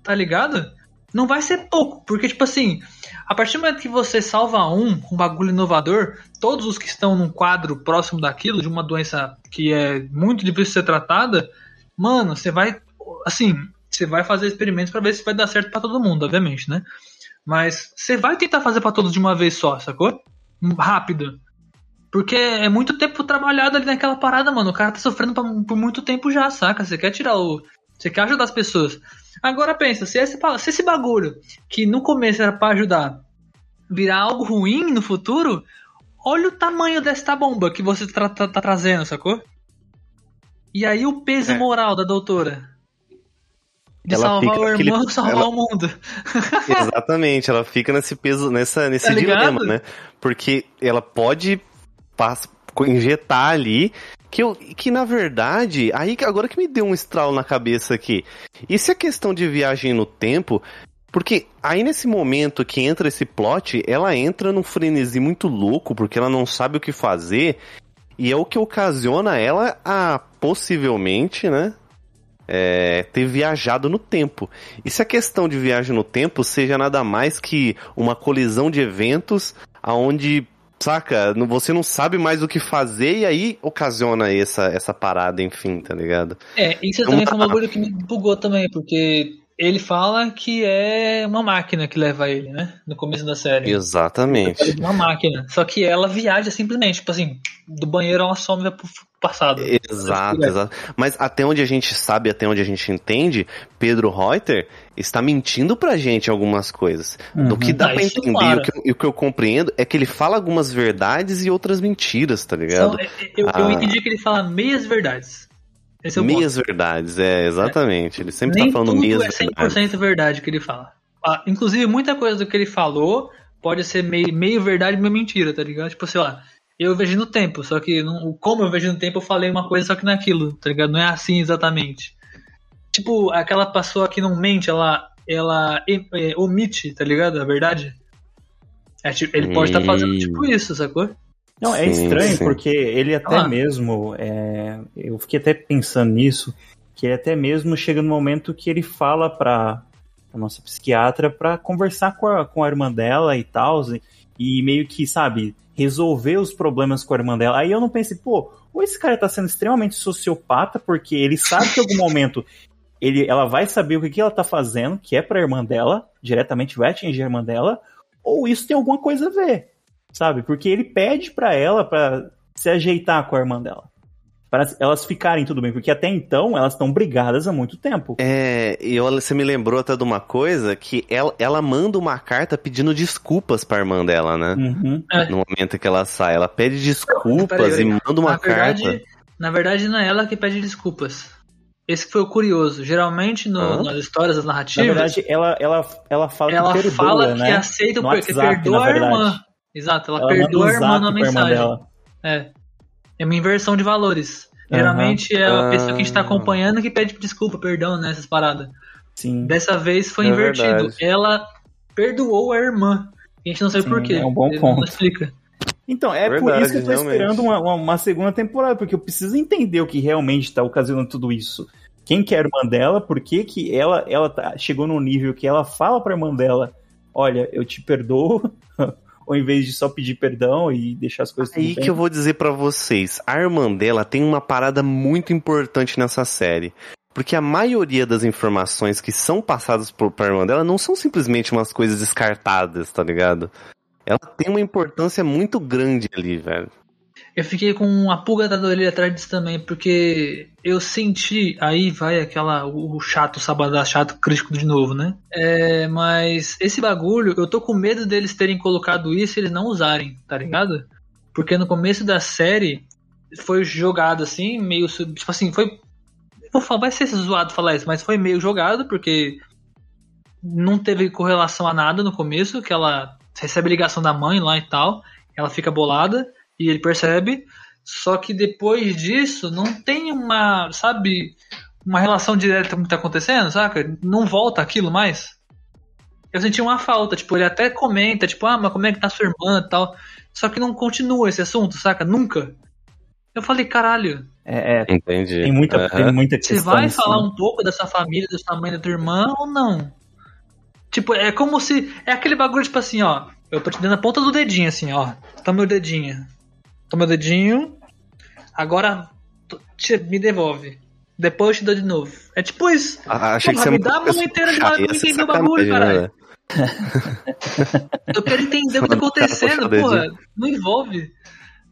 [SPEAKER 1] Tá ligado? Não vai ser pouco, porque tipo assim, a partir do momento que você salva um, um bagulho inovador, todos os que estão num quadro próximo daquilo, de uma doença que é muito difícil de ser tratada, mano, você vai assim, você vai fazer experimentos para ver se vai dar certo para todo mundo, obviamente, né? Mas você vai tentar fazer para todos de uma vez só, sacou? Rápido. Porque é muito tempo trabalhado ali naquela parada, mano. O cara tá sofrendo por muito tempo já, saca? Você quer tirar o. Você quer ajudar as pessoas. Agora pensa, se esse, se esse bagulho, que no começo era para ajudar, virar algo ruim no futuro, olha o tamanho desta bomba que você tá, tá, tá trazendo, sacou? E aí o peso é. moral da doutora. De ela salvar o irmão [laughs] e salvar ela... o mundo.
[SPEAKER 2] Exatamente, ela fica nesse peso, nessa, nesse tá dilema, né? Porque ela pode passa, injetar ali. Que, eu, que na verdade, aí agora que me deu um estralo na cabeça aqui. E se a questão de viagem no tempo. Porque aí nesse momento que entra esse plot, ela entra num frenesi muito louco, porque ela não sabe o que fazer. E é o que ocasiona ela a possivelmente, né? É, ter viajado no tempo. E se a questão de viagem no tempo seja nada mais que uma colisão de eventos aonde Saca? Você não sabe mais o que fazer e aí ocasiona essa, essa parada, enfim, tá ligado?
[SPEAKER 1] É, isso também foi um bagulho que me bugou também, porque ele fala que é uma máquina que leva ele, né? No começo da série.
[SPEAKER 2] Exatamente.
[SPEAKER 1] Uma máquina. Só que ela viaja simplesmente, tipo assim, do banheiro ela some vai pro passado.
[SPEAKER 2] Exato, exato. Mas até onde a gente sabe, até onde a gente entende, Pedro Reuter está mentindo pra gente algumas coisas. Uhum. Do que dá ah, pra entender claro. e o que, o que, eu compreendo é que ele fala algumas verdades e outras mentiras, tá ligado? Então,
[SPEAKER 1] eu, ah. eu entendi que ele fala meias verdades.
[SPEAKER 2] Esse é meias ponto. verdades, é, exatamente. Ele sempre Nem tá falando meias é 100%
[SPEAKER 1] verdades. verdade que ele fala. Ah, inclusive, muita coisa do que ele falou pode ser meio, meio verdade e meio mentira, tá ligado? Tipo, sei lá, eu vejo no tempo, só que não, como eu vejo no tempo, eu falei uma coisa, só que não é aquilo, tá ligado? Não é assim exatamente. Tipo, aquela pessoa que não mente, ela, ela é, omite, tá ligado? A verdade. É, tipo, ele pode estar tá fazendo tipo isso, sacou?
[SPEAKER 3] Não, é sim, estranho sim. porque ele até ah. mesmo. É, eu fiquei até pensando nisso, que ele até mesmo chega no momento que ele fala pra a nossa psiquiatra para conversar com a, com a irmã dela e tal, e, e meio que, sabe, resolver os problemas com a irmã dela. Aí eu não pensei, pô, ou esse cara tá sendo extremamente sociopata, porque ele sabe que em algum momento ele, ela vai saber o que, que ela tá fazendo, que é pra irmã dela, diretamente vai atingir a irmã dela, ou isso tem alguma coisa a ver sabe? Porque ele pede para ela para se ajeitar com a irmã dela. Para elas ficarem tudo bem, porque até então elas estão brigadas há muito tempo.
[SPEAKER 2] É, e você me lembrou até de uma coisa que ela, ela manda uma carta pedindo desculpas pra irmã dela, né?
[SPEAKER 3] Uhum.
[SPEAKER 1] É.
[SPEAKER 2] No momento que ela sai, ela pede desculpas
[SPEAKER 1] peraí.
[SPEAKER 2] e manda uma
[SPEAKER 1] na verdade,
[SPEAKER 2] carta.
[SPEAKER 1] Na verdade, não é ela que pede desculpas. Esse que foi o curioso. Geralmente, no-
[SPEAKER 2] Hã?
[SPEAKER 1] nas histórias, nas
[SPEAKER 3] Na
[SPEAKER 1] narrativas,
[SPEAKER 3] verdade, ela, ela, ela fala
[SPEAKER 1] ela
[SPEAKER 3] que perdoa,
[SPEAKER 1] fala
[SPEAKER 3] né?
[SPEAKER 1] que aceita o
[SPEAKER 3] WhatsApp,
[SPEAKER 1] perdoa
[SPEAKER 3] na
[SPEAKER 1] a irmã. Exato, ela,
[SPEAKER 3] Ela
[SPEAKER 1] perdoa a irmã na
[SPEAKER 3] irmã
[SPEAKER 1] mensagem.
[SPEAKER 3] dela.
[SPEAKER 1] É. É uma inversão de valores.
[SPEAKER 3] Aham.
[SPEAKER 1] Geralmente é a pessoa que a gente tá
[SPEAKER 2] Ah.
[SPEAKER 1] acompanhando que pede desculpa, perdão, né? Essas paradas.
[SPEAKER 3] Sim.
[SPEAKER 1] Dessa vez foi
[SPEAKER 2] É
[SPEAKER 1] invertido.
[SPEAKER 2] verdade.
[SPEAKER 1] Ela perdoou a irmã. A gente não sabe
[SPEAKER 3] Sim,
[SPEAKER 1] por quê.
[SPEAKER 3] é um bom
[SPEAKER 1] Ele
[SPEAKER 3] ponto.
[SPEAKER 1] Não explica.
[SPEAKER 3] Então, é por
[SPEAKER 2] Verdade,
[SPEAKER 3] isso que eu tô
[SPEAKER 2] realmente.
[SPEAKER 3] esperando uma, uma, uma segunda temporada, porque eu preciso entender o que realmente tá ocasionando tudo isso. Quem que é a irmã dela, por que que ela, ela tá- chegou num nível que ela fala pra irmã dela, olha, eu te perdoo, [laughs] ou em vez de só pedir perdão e deixar as coisas tudo
[SPEAKER 2] Aí que eu vou dizer pra vocês, a irmã dela tem uma parada muito importante nessa série. Porque a maioria das informações que são passadas por, pra irmã dela não são simplesmente umas coisas descartadas, tá ligado? Ela tem uma importância muito grande ali, velho.
[SPEAKER 1] Eu fiquei com uma pulga da orelha atrás disso também, porque eu senti, aí vai aquela, o chato, sabadá chato crítico de novo, né? É, mas esse bagulho, eu tô com medo deles terem colocado isso e eles não usarem, tá ligado? Porque no começo da série foi jogado assim, meio, tipo assim, foi, vou falar, vai ser zoado falar isso, mas foi meio jogado, porque não teve correlação a nada no começo, que ela recebe ligação da mãe lá e tal, ela fica bolada, e ele percebe. Só que depois disso, não tem uma, sabe, uma relação direta com o que tá acontecendo, saca? Não volta aquilo mais. Eu senti uma falta, tipo, ele até comenta, tipo, ah, mas como é que tá sua irmã e tal. Só que não continua esse assunto, saca? Nunca. Eu falei, caralho,
[SPEAKER 3] É, é,
[SPEAKER 2] Entendi.
[SPEAKER 3] tem muita,
[SPEAKER 2] Aham.
[SPEAKER 3] tem muita
[SPEAKER 1] você
[SPEAKER 3] questão.
[SPEAKER 1] vai
[SPEAKER 3] assim.
[SPEAKER 1] falar um pouco dessa família, do tamanho da tua irmã ou não? Tipo, é como se. É aquele bagulho, tipo assim, ó. Eu tô te dando a ponta do dedinho, assim, ó. Tá meu dedinho. Tá meu dedinho. Agora te- me devolve. Depois eu te dou de novo. É tipo isso.
[SPEAKER 2] Ah, achei
[SPEAKER 1] Porra,
[SPEAKER 2] que você
[SPEAKER 1] me dá a mão inteira de bagulho entender o bagulho, caralho.
[SPEAKER 2] né?
[SPEAKER 1] Eu quero entender o que tá [laughs]
[SPEAKER 2] o
[SPEAKER 1] acontecendo,
[SPEAKER 2] o
[SPEAKER 1] porra. Não envolve.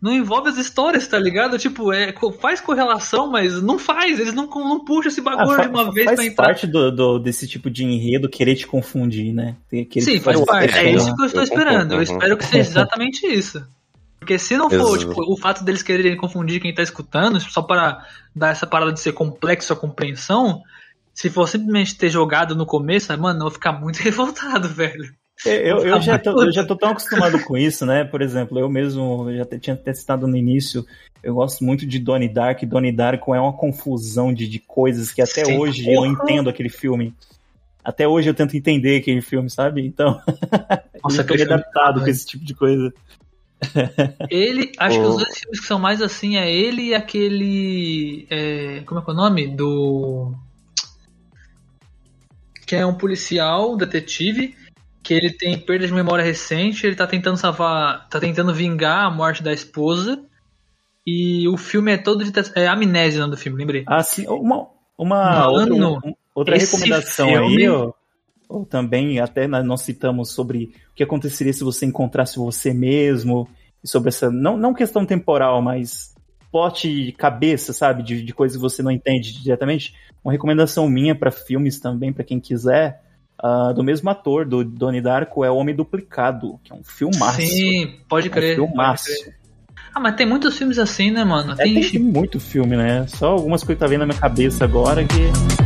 [SPEAKER 1] Não envolve as histórias, tá ligado? Tipo, é, faz correlação, mas não faz. Eles não, não puxam esse
[SPEAKER 3] Ah,
[SPEAKER 1] bagulho
[SPEAKER 3] fa-
[SPEAKER 1] de uma vez
[SPEAKER 3] faz
[SPEAKER 1] pra entrar.
[SPEAKER 3] parte do, do- desse tipo de enredo querer te confundir, né? Querer
[SPEAKER 1] Sim,
[SPEAKER 3] te
[SPEAKER 1] faz parte. É isso que eu estou
[SPEAKER 2] Eu
[SPEAKER 1] esperando. Eu
[SPEAKER 2] concordo.
[SPEAKER 1] espero que seja [laughs] exatamente isso. Porque se não for, tipo, o fato deles quererem confundir quem tá escutando, só para dar essa parada de ser complexo a compreensão, se for simplesmente ter jogado no começo, mano, eu vou ficar muito [laughs] revoltado, velho.
[SPEAKER 3] Eu, eu,
[SPEAKER 1] Ah,
[SPEAKER 3] já tô, eu já tô tão acostumado com isso, né? Por exemplo, eu mesmo eu já tinha até citado no início, eu gosto muito de Donnie Dark. Donnie Darko é uma confusão de, de coisas que até
[SPEAKER 1] Sim.
[SPEAKER 3] hoje eu entendo aquele filme. Até hoje eu tento entender aquele filme, sabe? Então, [laughs]
[SPEAKER 1] Nossa,
[SPEAKER 3] eu
[SPEAKER 1] filme-
[SPEAKER 3] adaptado com esse tipo de coisa.
[SPEAKER 1] Ele, acho que os dois filmes que são mais assim é ele e aquele. é, como é que é o nome? Do. Que é um policial, um detetive, que ele tem perda de memória recente, ele tá tentando salvar. tá tentando vingar a morte da esposa. E o filme é todo de. É amnésia o nome do filme, lembrei.
[SPEAKER 3] Ah, sim, uma, uma
[SPEAKER 1] Mano,
[SPEAKER 3] outra, um- outra recomendação
[SPEAKER 1] filme-
[SPEAKER 3] aí, ó, ou também até nós citamos sobre o que aconteceria se você encontrasse você mesmo, e sobre essa, não, não questão temporal, mas plot cabeça, sabe, de, de coisas que você não entende diretamente. Uma recomendação minha para filmes também, para quem quiser, ah, do mesmo ator, do Donnie Darko, é O Homem Duplicado, que é um filmaço.
[SPEAKER 1] Sim, pode
[SPEAKER 3] é um
[SPEAKER 1] crer.
[SPEAKER 3] filmaço.
[SPEAKER 1] crer. Ah, mas tem muitos filmes assim, né, mano?
[SPEAKER 3] É,
[SPEAKER 1] Tem
[SPEAKER 3] tem muito filme, né? Só algumas coisas que tá vendo na minha cabeça agora que.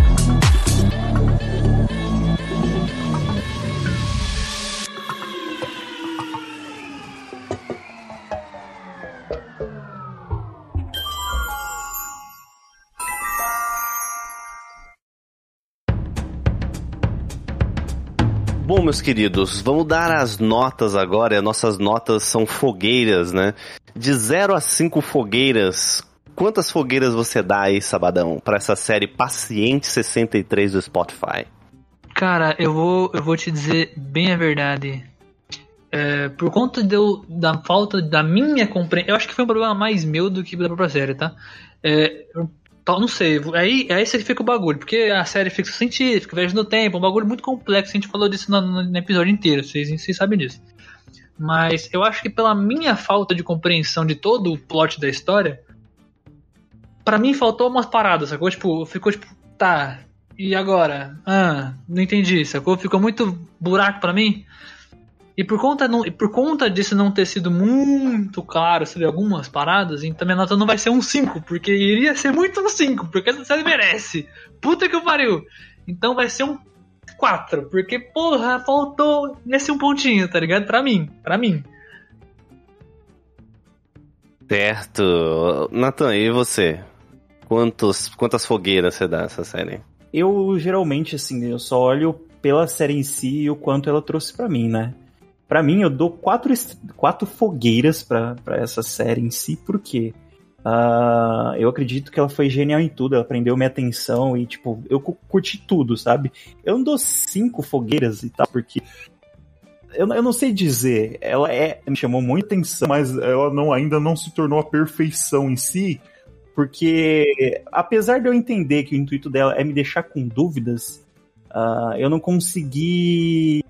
[SPEAKER 2] Meus queridos, vamos dar as notas agora. e as Nossas notas são fogueiras, né? De 0 a 5 fogueiras. Quantas fogueiras você dá aí, Sabadão, pra essa série Paciente 63 do Spotify?
[SPEAKER 1] Cara, eu vou, eu vou te dizer bem a verdade. É, por conta eu- da falta da minha compreensão. Eu acho que foi um problema mais meu do que da própria série, tá? É, não sei, aí, aí fica o bagulho, porque a série fica científica, viagem no tempo, um bagulho muito complexo, a gente falou disso no- no episódio inteiro, vocês, vocês sabem disso. Mas eu acho que pela minha falta de compreensão de todo o plot da história, para mim faltou umas paradas, sacou? Tipo, ficou tipo, tá, e agora? Ah, não entendi, sacou? Ficou muito buraco para mim. E por conta, não, por conta disso não ter sido muito claro sobre algumas paradas, então minha nota não vai ser um 5, porque iria ser muito um 5, porque essa série merece. Puta que pariu. Então vai ser um 4, porque, porra, faltou nesse um pontinho, tá ligado? Pra mim, pra mim.
[SPEAKER 2] Certo. Nathan, e você? Quantos, quantas fogueiras você dá essa série?
[SPEAKER 3] Eu geralmente, assim, eu só olho pela série em si e o quanto ela trouxe para mim, né? Para mim, eu dou quatro, quatro fogueiras para essa série em si, porque uh, eu acredito que ela foi genial em tudo, ela prendeu minha atenção e, tipo, eu curti tudo, sabe? Eu não dou cinco fogueiras e tal, porque eu, eu não sei dizer, ela é, me chamou muita atenção, mas ela não, ainda não se tornou a perfeição em si, porque apesar de eu entender que o intuito dela é me deixar com dúvidas, uh, eu não consegui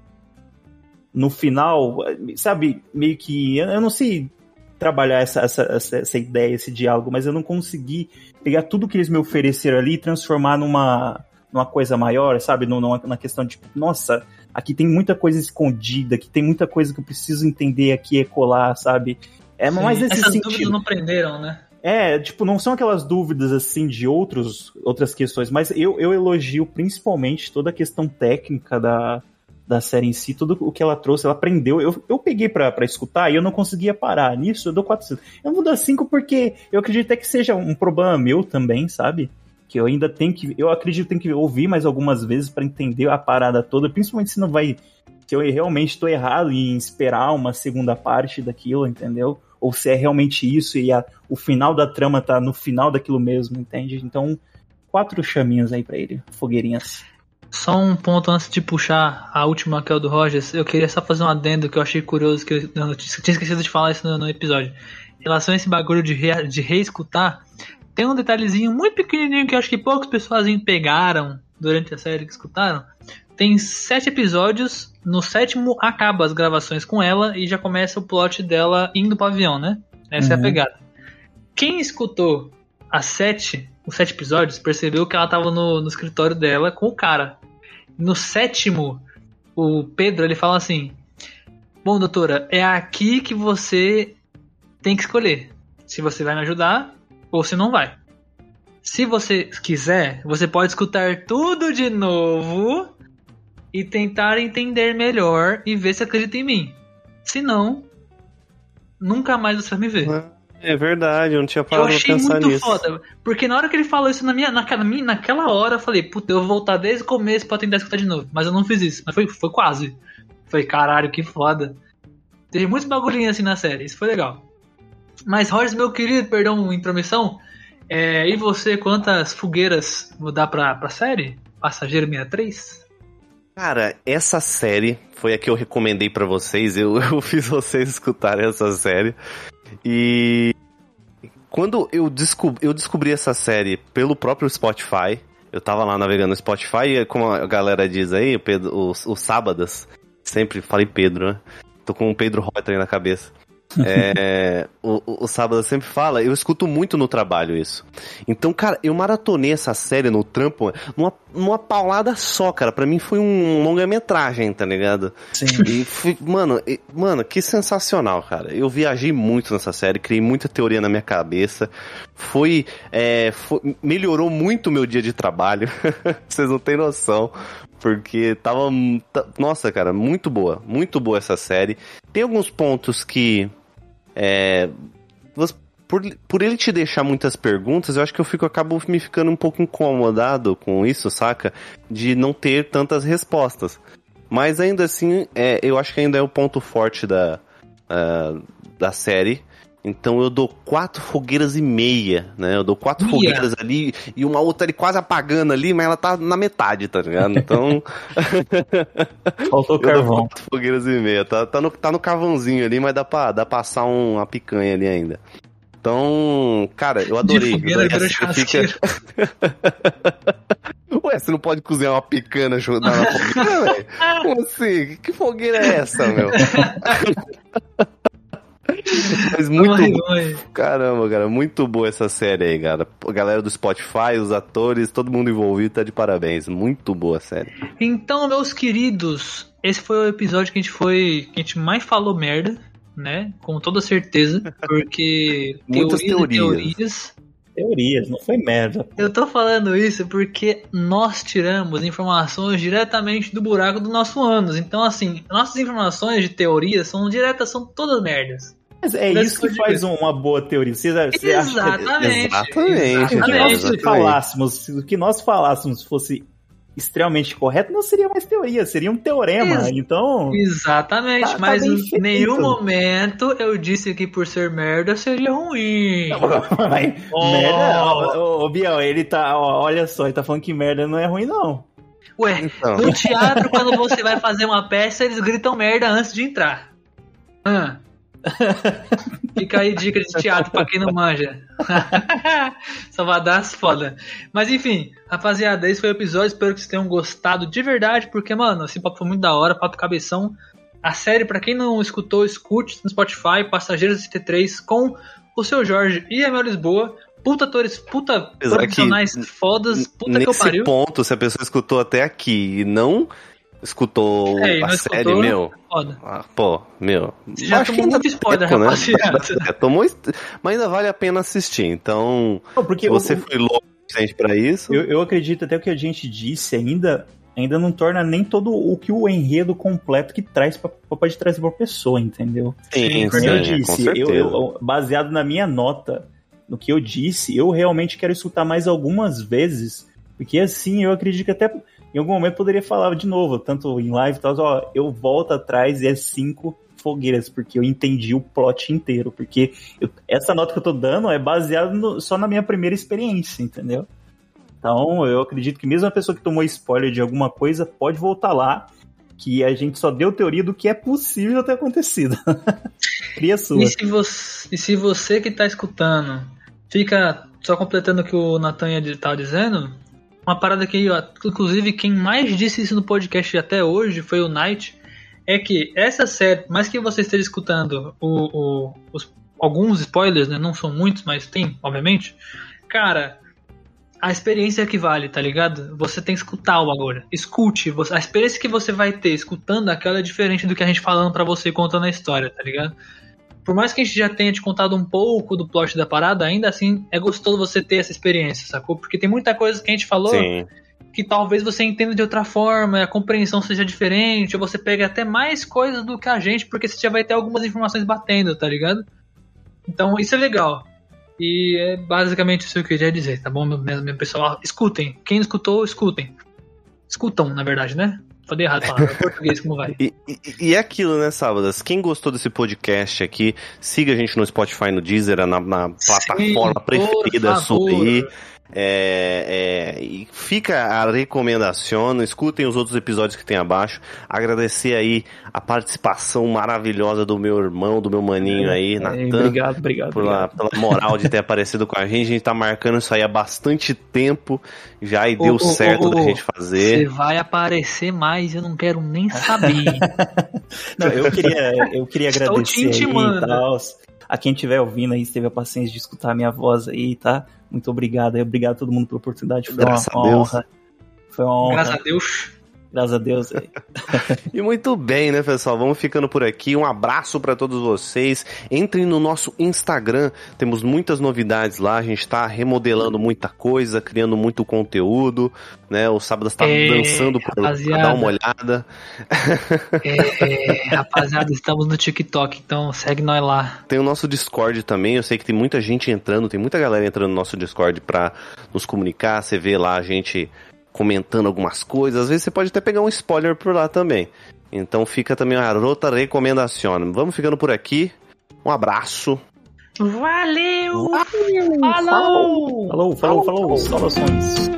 [SPEAKER 3] no final, sabe, meio que eu não sei trabalhar essa, essa, essa, ideia, esse diálogo, mas eu não consegui pegar tudo que eles me ofereceram ali e transformar numa numa coisa maior, sabe? Numa, na questão de, tipo, nossa, aqui tem muita coisa escondida, aqui tem muita coisa que eu preciso entender aqui e colar, sabe? É Sim, mais nesse essas sentido. dúvidas
[SPEAKER 1] não prenderam, né?
[SPEAKER 3] É, tipo, não são aquelas dúvidas assim de outros, outras questões, mas eu, eu elogio principalmente toda a questão técnica da, da série em si, tudo o que ela trouxe, ela aprendeu. Eu, eu peguei pra, escutar e eu não conseguia parar nisso, eu dou 400. Eu vou dar 5 porque eu acredito até que seja um problema meu também, sabe? que eu ainda tenho que, eu acredito que tenho que ouvir mais algumas vezes para entender a parada toda, principalmente se não vai, se eu realmente estou errado em esperar uma segunda parte daquilo, entendeu? Ou se é realmente isso e a, o final da trama tá no final daquilo mesmo, entende? Então, quatro chaminhas aí para ele, fogueirinhas.
[SPEAKER 1] Só um ponto antes de puxar a última que é o do Rogers, eu queria só fazer um adendo que eu achei curioso, que eu, eu tinha esquecido de falar isso no, no episódio. Em relação a esse bagulho de, re, de reescutar, tem um detalhezinho muito pequenininho que acho que poucas pessoas pegaram durante a série que escutaram. Tem sete episódios, no sétimo acaba as gravações com ela e já começa o plot dela indo pro avião, né? Essa uhum. é a uhum. pegada. Quem escutou as sete, os sete episódios, percebeu que ela tava no, no escritório dela com o cara. No sétimo, o Pedro ele fala assim: Bom, doutora, é aqui que você tem que escolher. Se você vai me ajudar ou se não vai. Se você quiser, você pode escutar tudo de novo e tentar entender melhor e ver se acredita em mim. Se não, nunca mais você vai me ver.
[SPEAKER 2] É verdade, eu não tinha parado pra pensar nisso. Foda,
[SPEAKER 1] porque na hora que ele falou isso na minha, naquela, naquela hora, eu falei, puta, eu vou voltar desde o começo pra tentar escutar de novo. Mas eu não fiz isso, mas foi, foi quase. Foi caralho, que foda. Teve muitos bagulhinhos assim na série, isso foi legal. Mas, Rogers, meu querido, perdão, intromissão. É, e você, quantas fogueiras vou dar pra, pra série? Passageiro 63?
[SPEAKER 2] Cara, essa série foi a que eu recomendei para vocês. Eu, [laughs] eu fiz vocês escutarem essa série. E quando eu descobri, eu descobri essa série pelo próprio Spotify, eu tava lá navegando no Spotify e como a galera diz aí, o Pedro, os, os sábados, sempre falei Pedro, né? Tô com o Pedro Reuter na cabeça. É, o, o Sábado sempre fala, eu escuto muito no trabalho isso. Então, cara, eu maratonei essa série no trampo numa, numa paulada só, cara. Pra mim foi um longa-metragem, tá ligado? Sim. E fui, mano, e, mano, que sensacional, cara. Eu viajei muito nessa série, criei muita teoria na minha cabeça. Foi, é, foi melhorou muito o meu dia de trabalho. [laughs] Vocês não têm noção porque tava. Nossa, cara, muito boa. Muito boa essa série. Tem alguns pontos que é, por, por ele te deixar muitas perguntas, eu acho que eu fico acabo me ficando um pouco incomodado com isso, saca? De não ter tantas respostas. Mas ainda assim, é, eu acho que ainda é o ponto forte da, uh, da série. Então eu dou quatro fogueiras e meia, né? Eu dou quatro Ia. fogueiras ali e uma outra ali quase apagando ali, mas ela tá na metade, tá ligado? Então. [laughs]
[SPEAKER 3] Faltou carvão. quatro
[SPEAKER 2] fogueiras e meia. Tá, tá, no, tá no carvãozinho ali, mas dá pra, dá pra assar um, uma picanha ali ainda. Então, cara, eu adorei. De fogueira, adorei fica... [laughs] Ué, você não pode cozinhar uma picanha na fogueira, velho? Como assim? Que fogueira é essa, meu? [laughs] [laughs] Mas muito vai, Caramba, cara, muito boa essa série aí, cara. A galera do Spotify, os atores, todo mundo envolvido tá de parabéns. Muito boa a série.
[SPEAKER 1] Então, meus queridos, esse foi o episódio que a gente foi. que a gente mais falou merda, né? Com toda certeza. Porque [laughs]
[SPEAKER 2] Muitas teorias. teorias
[SPEAKER 3] teorias, não foi merda.
[SPEAKER 1] Eu tô falando isso porque nós tiramos informações diretamente do buraco do nosso ânus. Então, assim, nossas informações de teorias são diretas, são todas merdas.
[SPEAKER 3] Mas é isso que faz uma boa teoria. Você, você
[SPEAKER 1] exatamente.
[SPEAKER 2] exatamente.
[SPEAKER 3] exatamente. Se nós falássemos, se o que nós falássemos fosse extremamente correto, não seria mais teoria, seria um teorema. Ex então.
[SPEAKER 1] Exatamente, tá, tá mas tá em nenhum momento eu disse que por ser merda seria ruim. [laughs]
[SPEAKER 3] mas, oh. Merda, ô, ô, Biel, ele tá. Ó, olha só, ele tá falando que merda não é ruim, não.
[SPEAKER 1] Ué, então. no teatro, quando você vai fazer uma peça, eles gritam merda antes de entrar. Ah. [laughs] Fica aí dica de teatro pra quem não manja. [laughs] As foda. Mas enfim, rapaziada, esse foi o episódio. Espero que vocês tenham gostado de verdade, porque, mano, esse papo foi muito da hora, papo cabeção. A série, para quem não escutou, escute no Spotify, Passageiros ST3 com o seu Jorge e a Mel Lisboa. Puta atores, puta Apesar profissionais fodas, puta que eu pariu.
[SPEAKER 2] Nesse ponto, se a pessoa escutou até aqui e não escutou é, a série, escutou, meu. Foda. Ah, pô, meu.
[SPEAKER 1] Você já tomou muito spoiler, tempo, rapaziada. Né? [laughs]
[SPEAKER 2] tomou, mas ainda vale a pena assistir. Então,
[SPEAKER 3] Não, porque
[SPEAKER 2] você foi louco suficiente pra isso.
[SPEAKER 3] Eu, eu acredito até o que a gente disse ainda ainda não torna nem todo o que o enredo completo que traz pra, pode trazer pra pessoa, entendeu?
[SPEAKER 2] Sim, sim,
[SPEAKER 3] eu disse, eu, eu, baseado na minha nota, no que eu disse, eu realmente quero escutar mais algumas vezes, porque assim eu acredito que até em algum momento poderia falar de novo, tanto em live e tal, ó, eu volto atrás e é cinco fogueiras, porque eu entendi o plot inteiro, porque eu, essa nota que eu tô dando é baseada só na minha primeira experiência, entendeu? Então, eu acredito que mesmo a pessoa que tomou spoiler de alguma coisa pode voltar lá, que a gente só deu teoria do que é possível ter acontecido. [laughs] Cria sua.
[SPEAKER 1] E se, você, e se você que tá escutando fica só completando o que o Natan tá dizendo, uma parada que, inclusive, quem mais disse isso no podcast até hoje foi o Knight. É que essa série, mais que você esteja escutando o, o, os, alguns spoilers, né? Não são muitos, mas tem, obviamente. Cara, a experiência é que vale, tá ligado? Você tem que escutar o agora. Escute. A experiência que você vai ter escutando aquela é diferente do que a gente falando para você contando a história, tá ligado? Por mais que a gente já tenha te contado um pouco do plot da parada, ainda assim é gostoso você ter essa experiência, sacou? Porque tem muita coisa que a gente falou Sim. que talvez você entenda de outra forma, a compreensão seja diferente, ou você pega até mais coisas do que a gente, porque você já vai ter algumas informações batendo, tá ligado? Então isso é legal. E é basicamente isso que eu queria dizer, tá bom, meu, meu pessoal? Escutem. Quem escutou, escutem. Escutam, na verdade, né? Falei errado, falar, português como vai. E,
[SPEAKER 2] e, e, é aquilo, né, Sábadas? Quem gostou desse podcast aqui, siga a gente no Spotify, no Deezer, na, na plataforma Sim, preferida sua aí. É, é, e fica a recomendação, escutem os outros episódios que tem abaixo. Agradecer aí a participação maravilhosa do meu irmão, do meu maninho aí, é, Natan.
[SPEAKER 3] Obrigado, obrigado.
[SPEAKER 2] Pela,
[SPEAKER 3] obrigado.
[SPEAKER 2] pela moral de ter [laughs] aparecido com a gente. A gente tá marcando isso aí há bastante tempo já e deu certo ô, da gente fazer.
[SPEAKER 1] Você vai aparecer mais, eu não quero nem saber. [laughs]
[SPEAKER 3] não, eu queria, eu queria agradecer aí e tal. A quem estiver ouvindo aí, teve a paciência de escutar a minha voz aí, tá? Muito obrigado. E obrigado a todo mundo pela oportunidade. Foi Graças uma honra. Foi uma honra.
[SPEAKER 1] Graças a Deus.
[SPEAKER 3] Graças a Deus. [laughs]
[SPEAKER 2] e muito bem, né, pessoal? Vamos ficando por aqui. Um abraço para todos vocês. Entrem no nosso Instagram. Temos muitas novidades lá. A gente está remodelando muita coisa, criando muito conteúdo. Né? O sábado está é, dançando para dar uma olhada.
[SPEAKER 1] É, rapaziada, estamos no TikTok, então segue nós lá.
[SPEAKER 2] Tem o nosso Discord também. Eu sei que tem muita gente entrando, tem muita galera entrando no nosso Discord para nos comunicar. Você vê lá a gente comentando algumas coisas. Às vezes você pode até pegar um spoiler por lá também. Então fica também uma rota recomendação. Vamos ficando por aqui. Um abraço.
[SPEAKER 1] Valeu!
[SPEAKER 3] Valeu! Falou! Falou, falou, falou. falou. Saudações.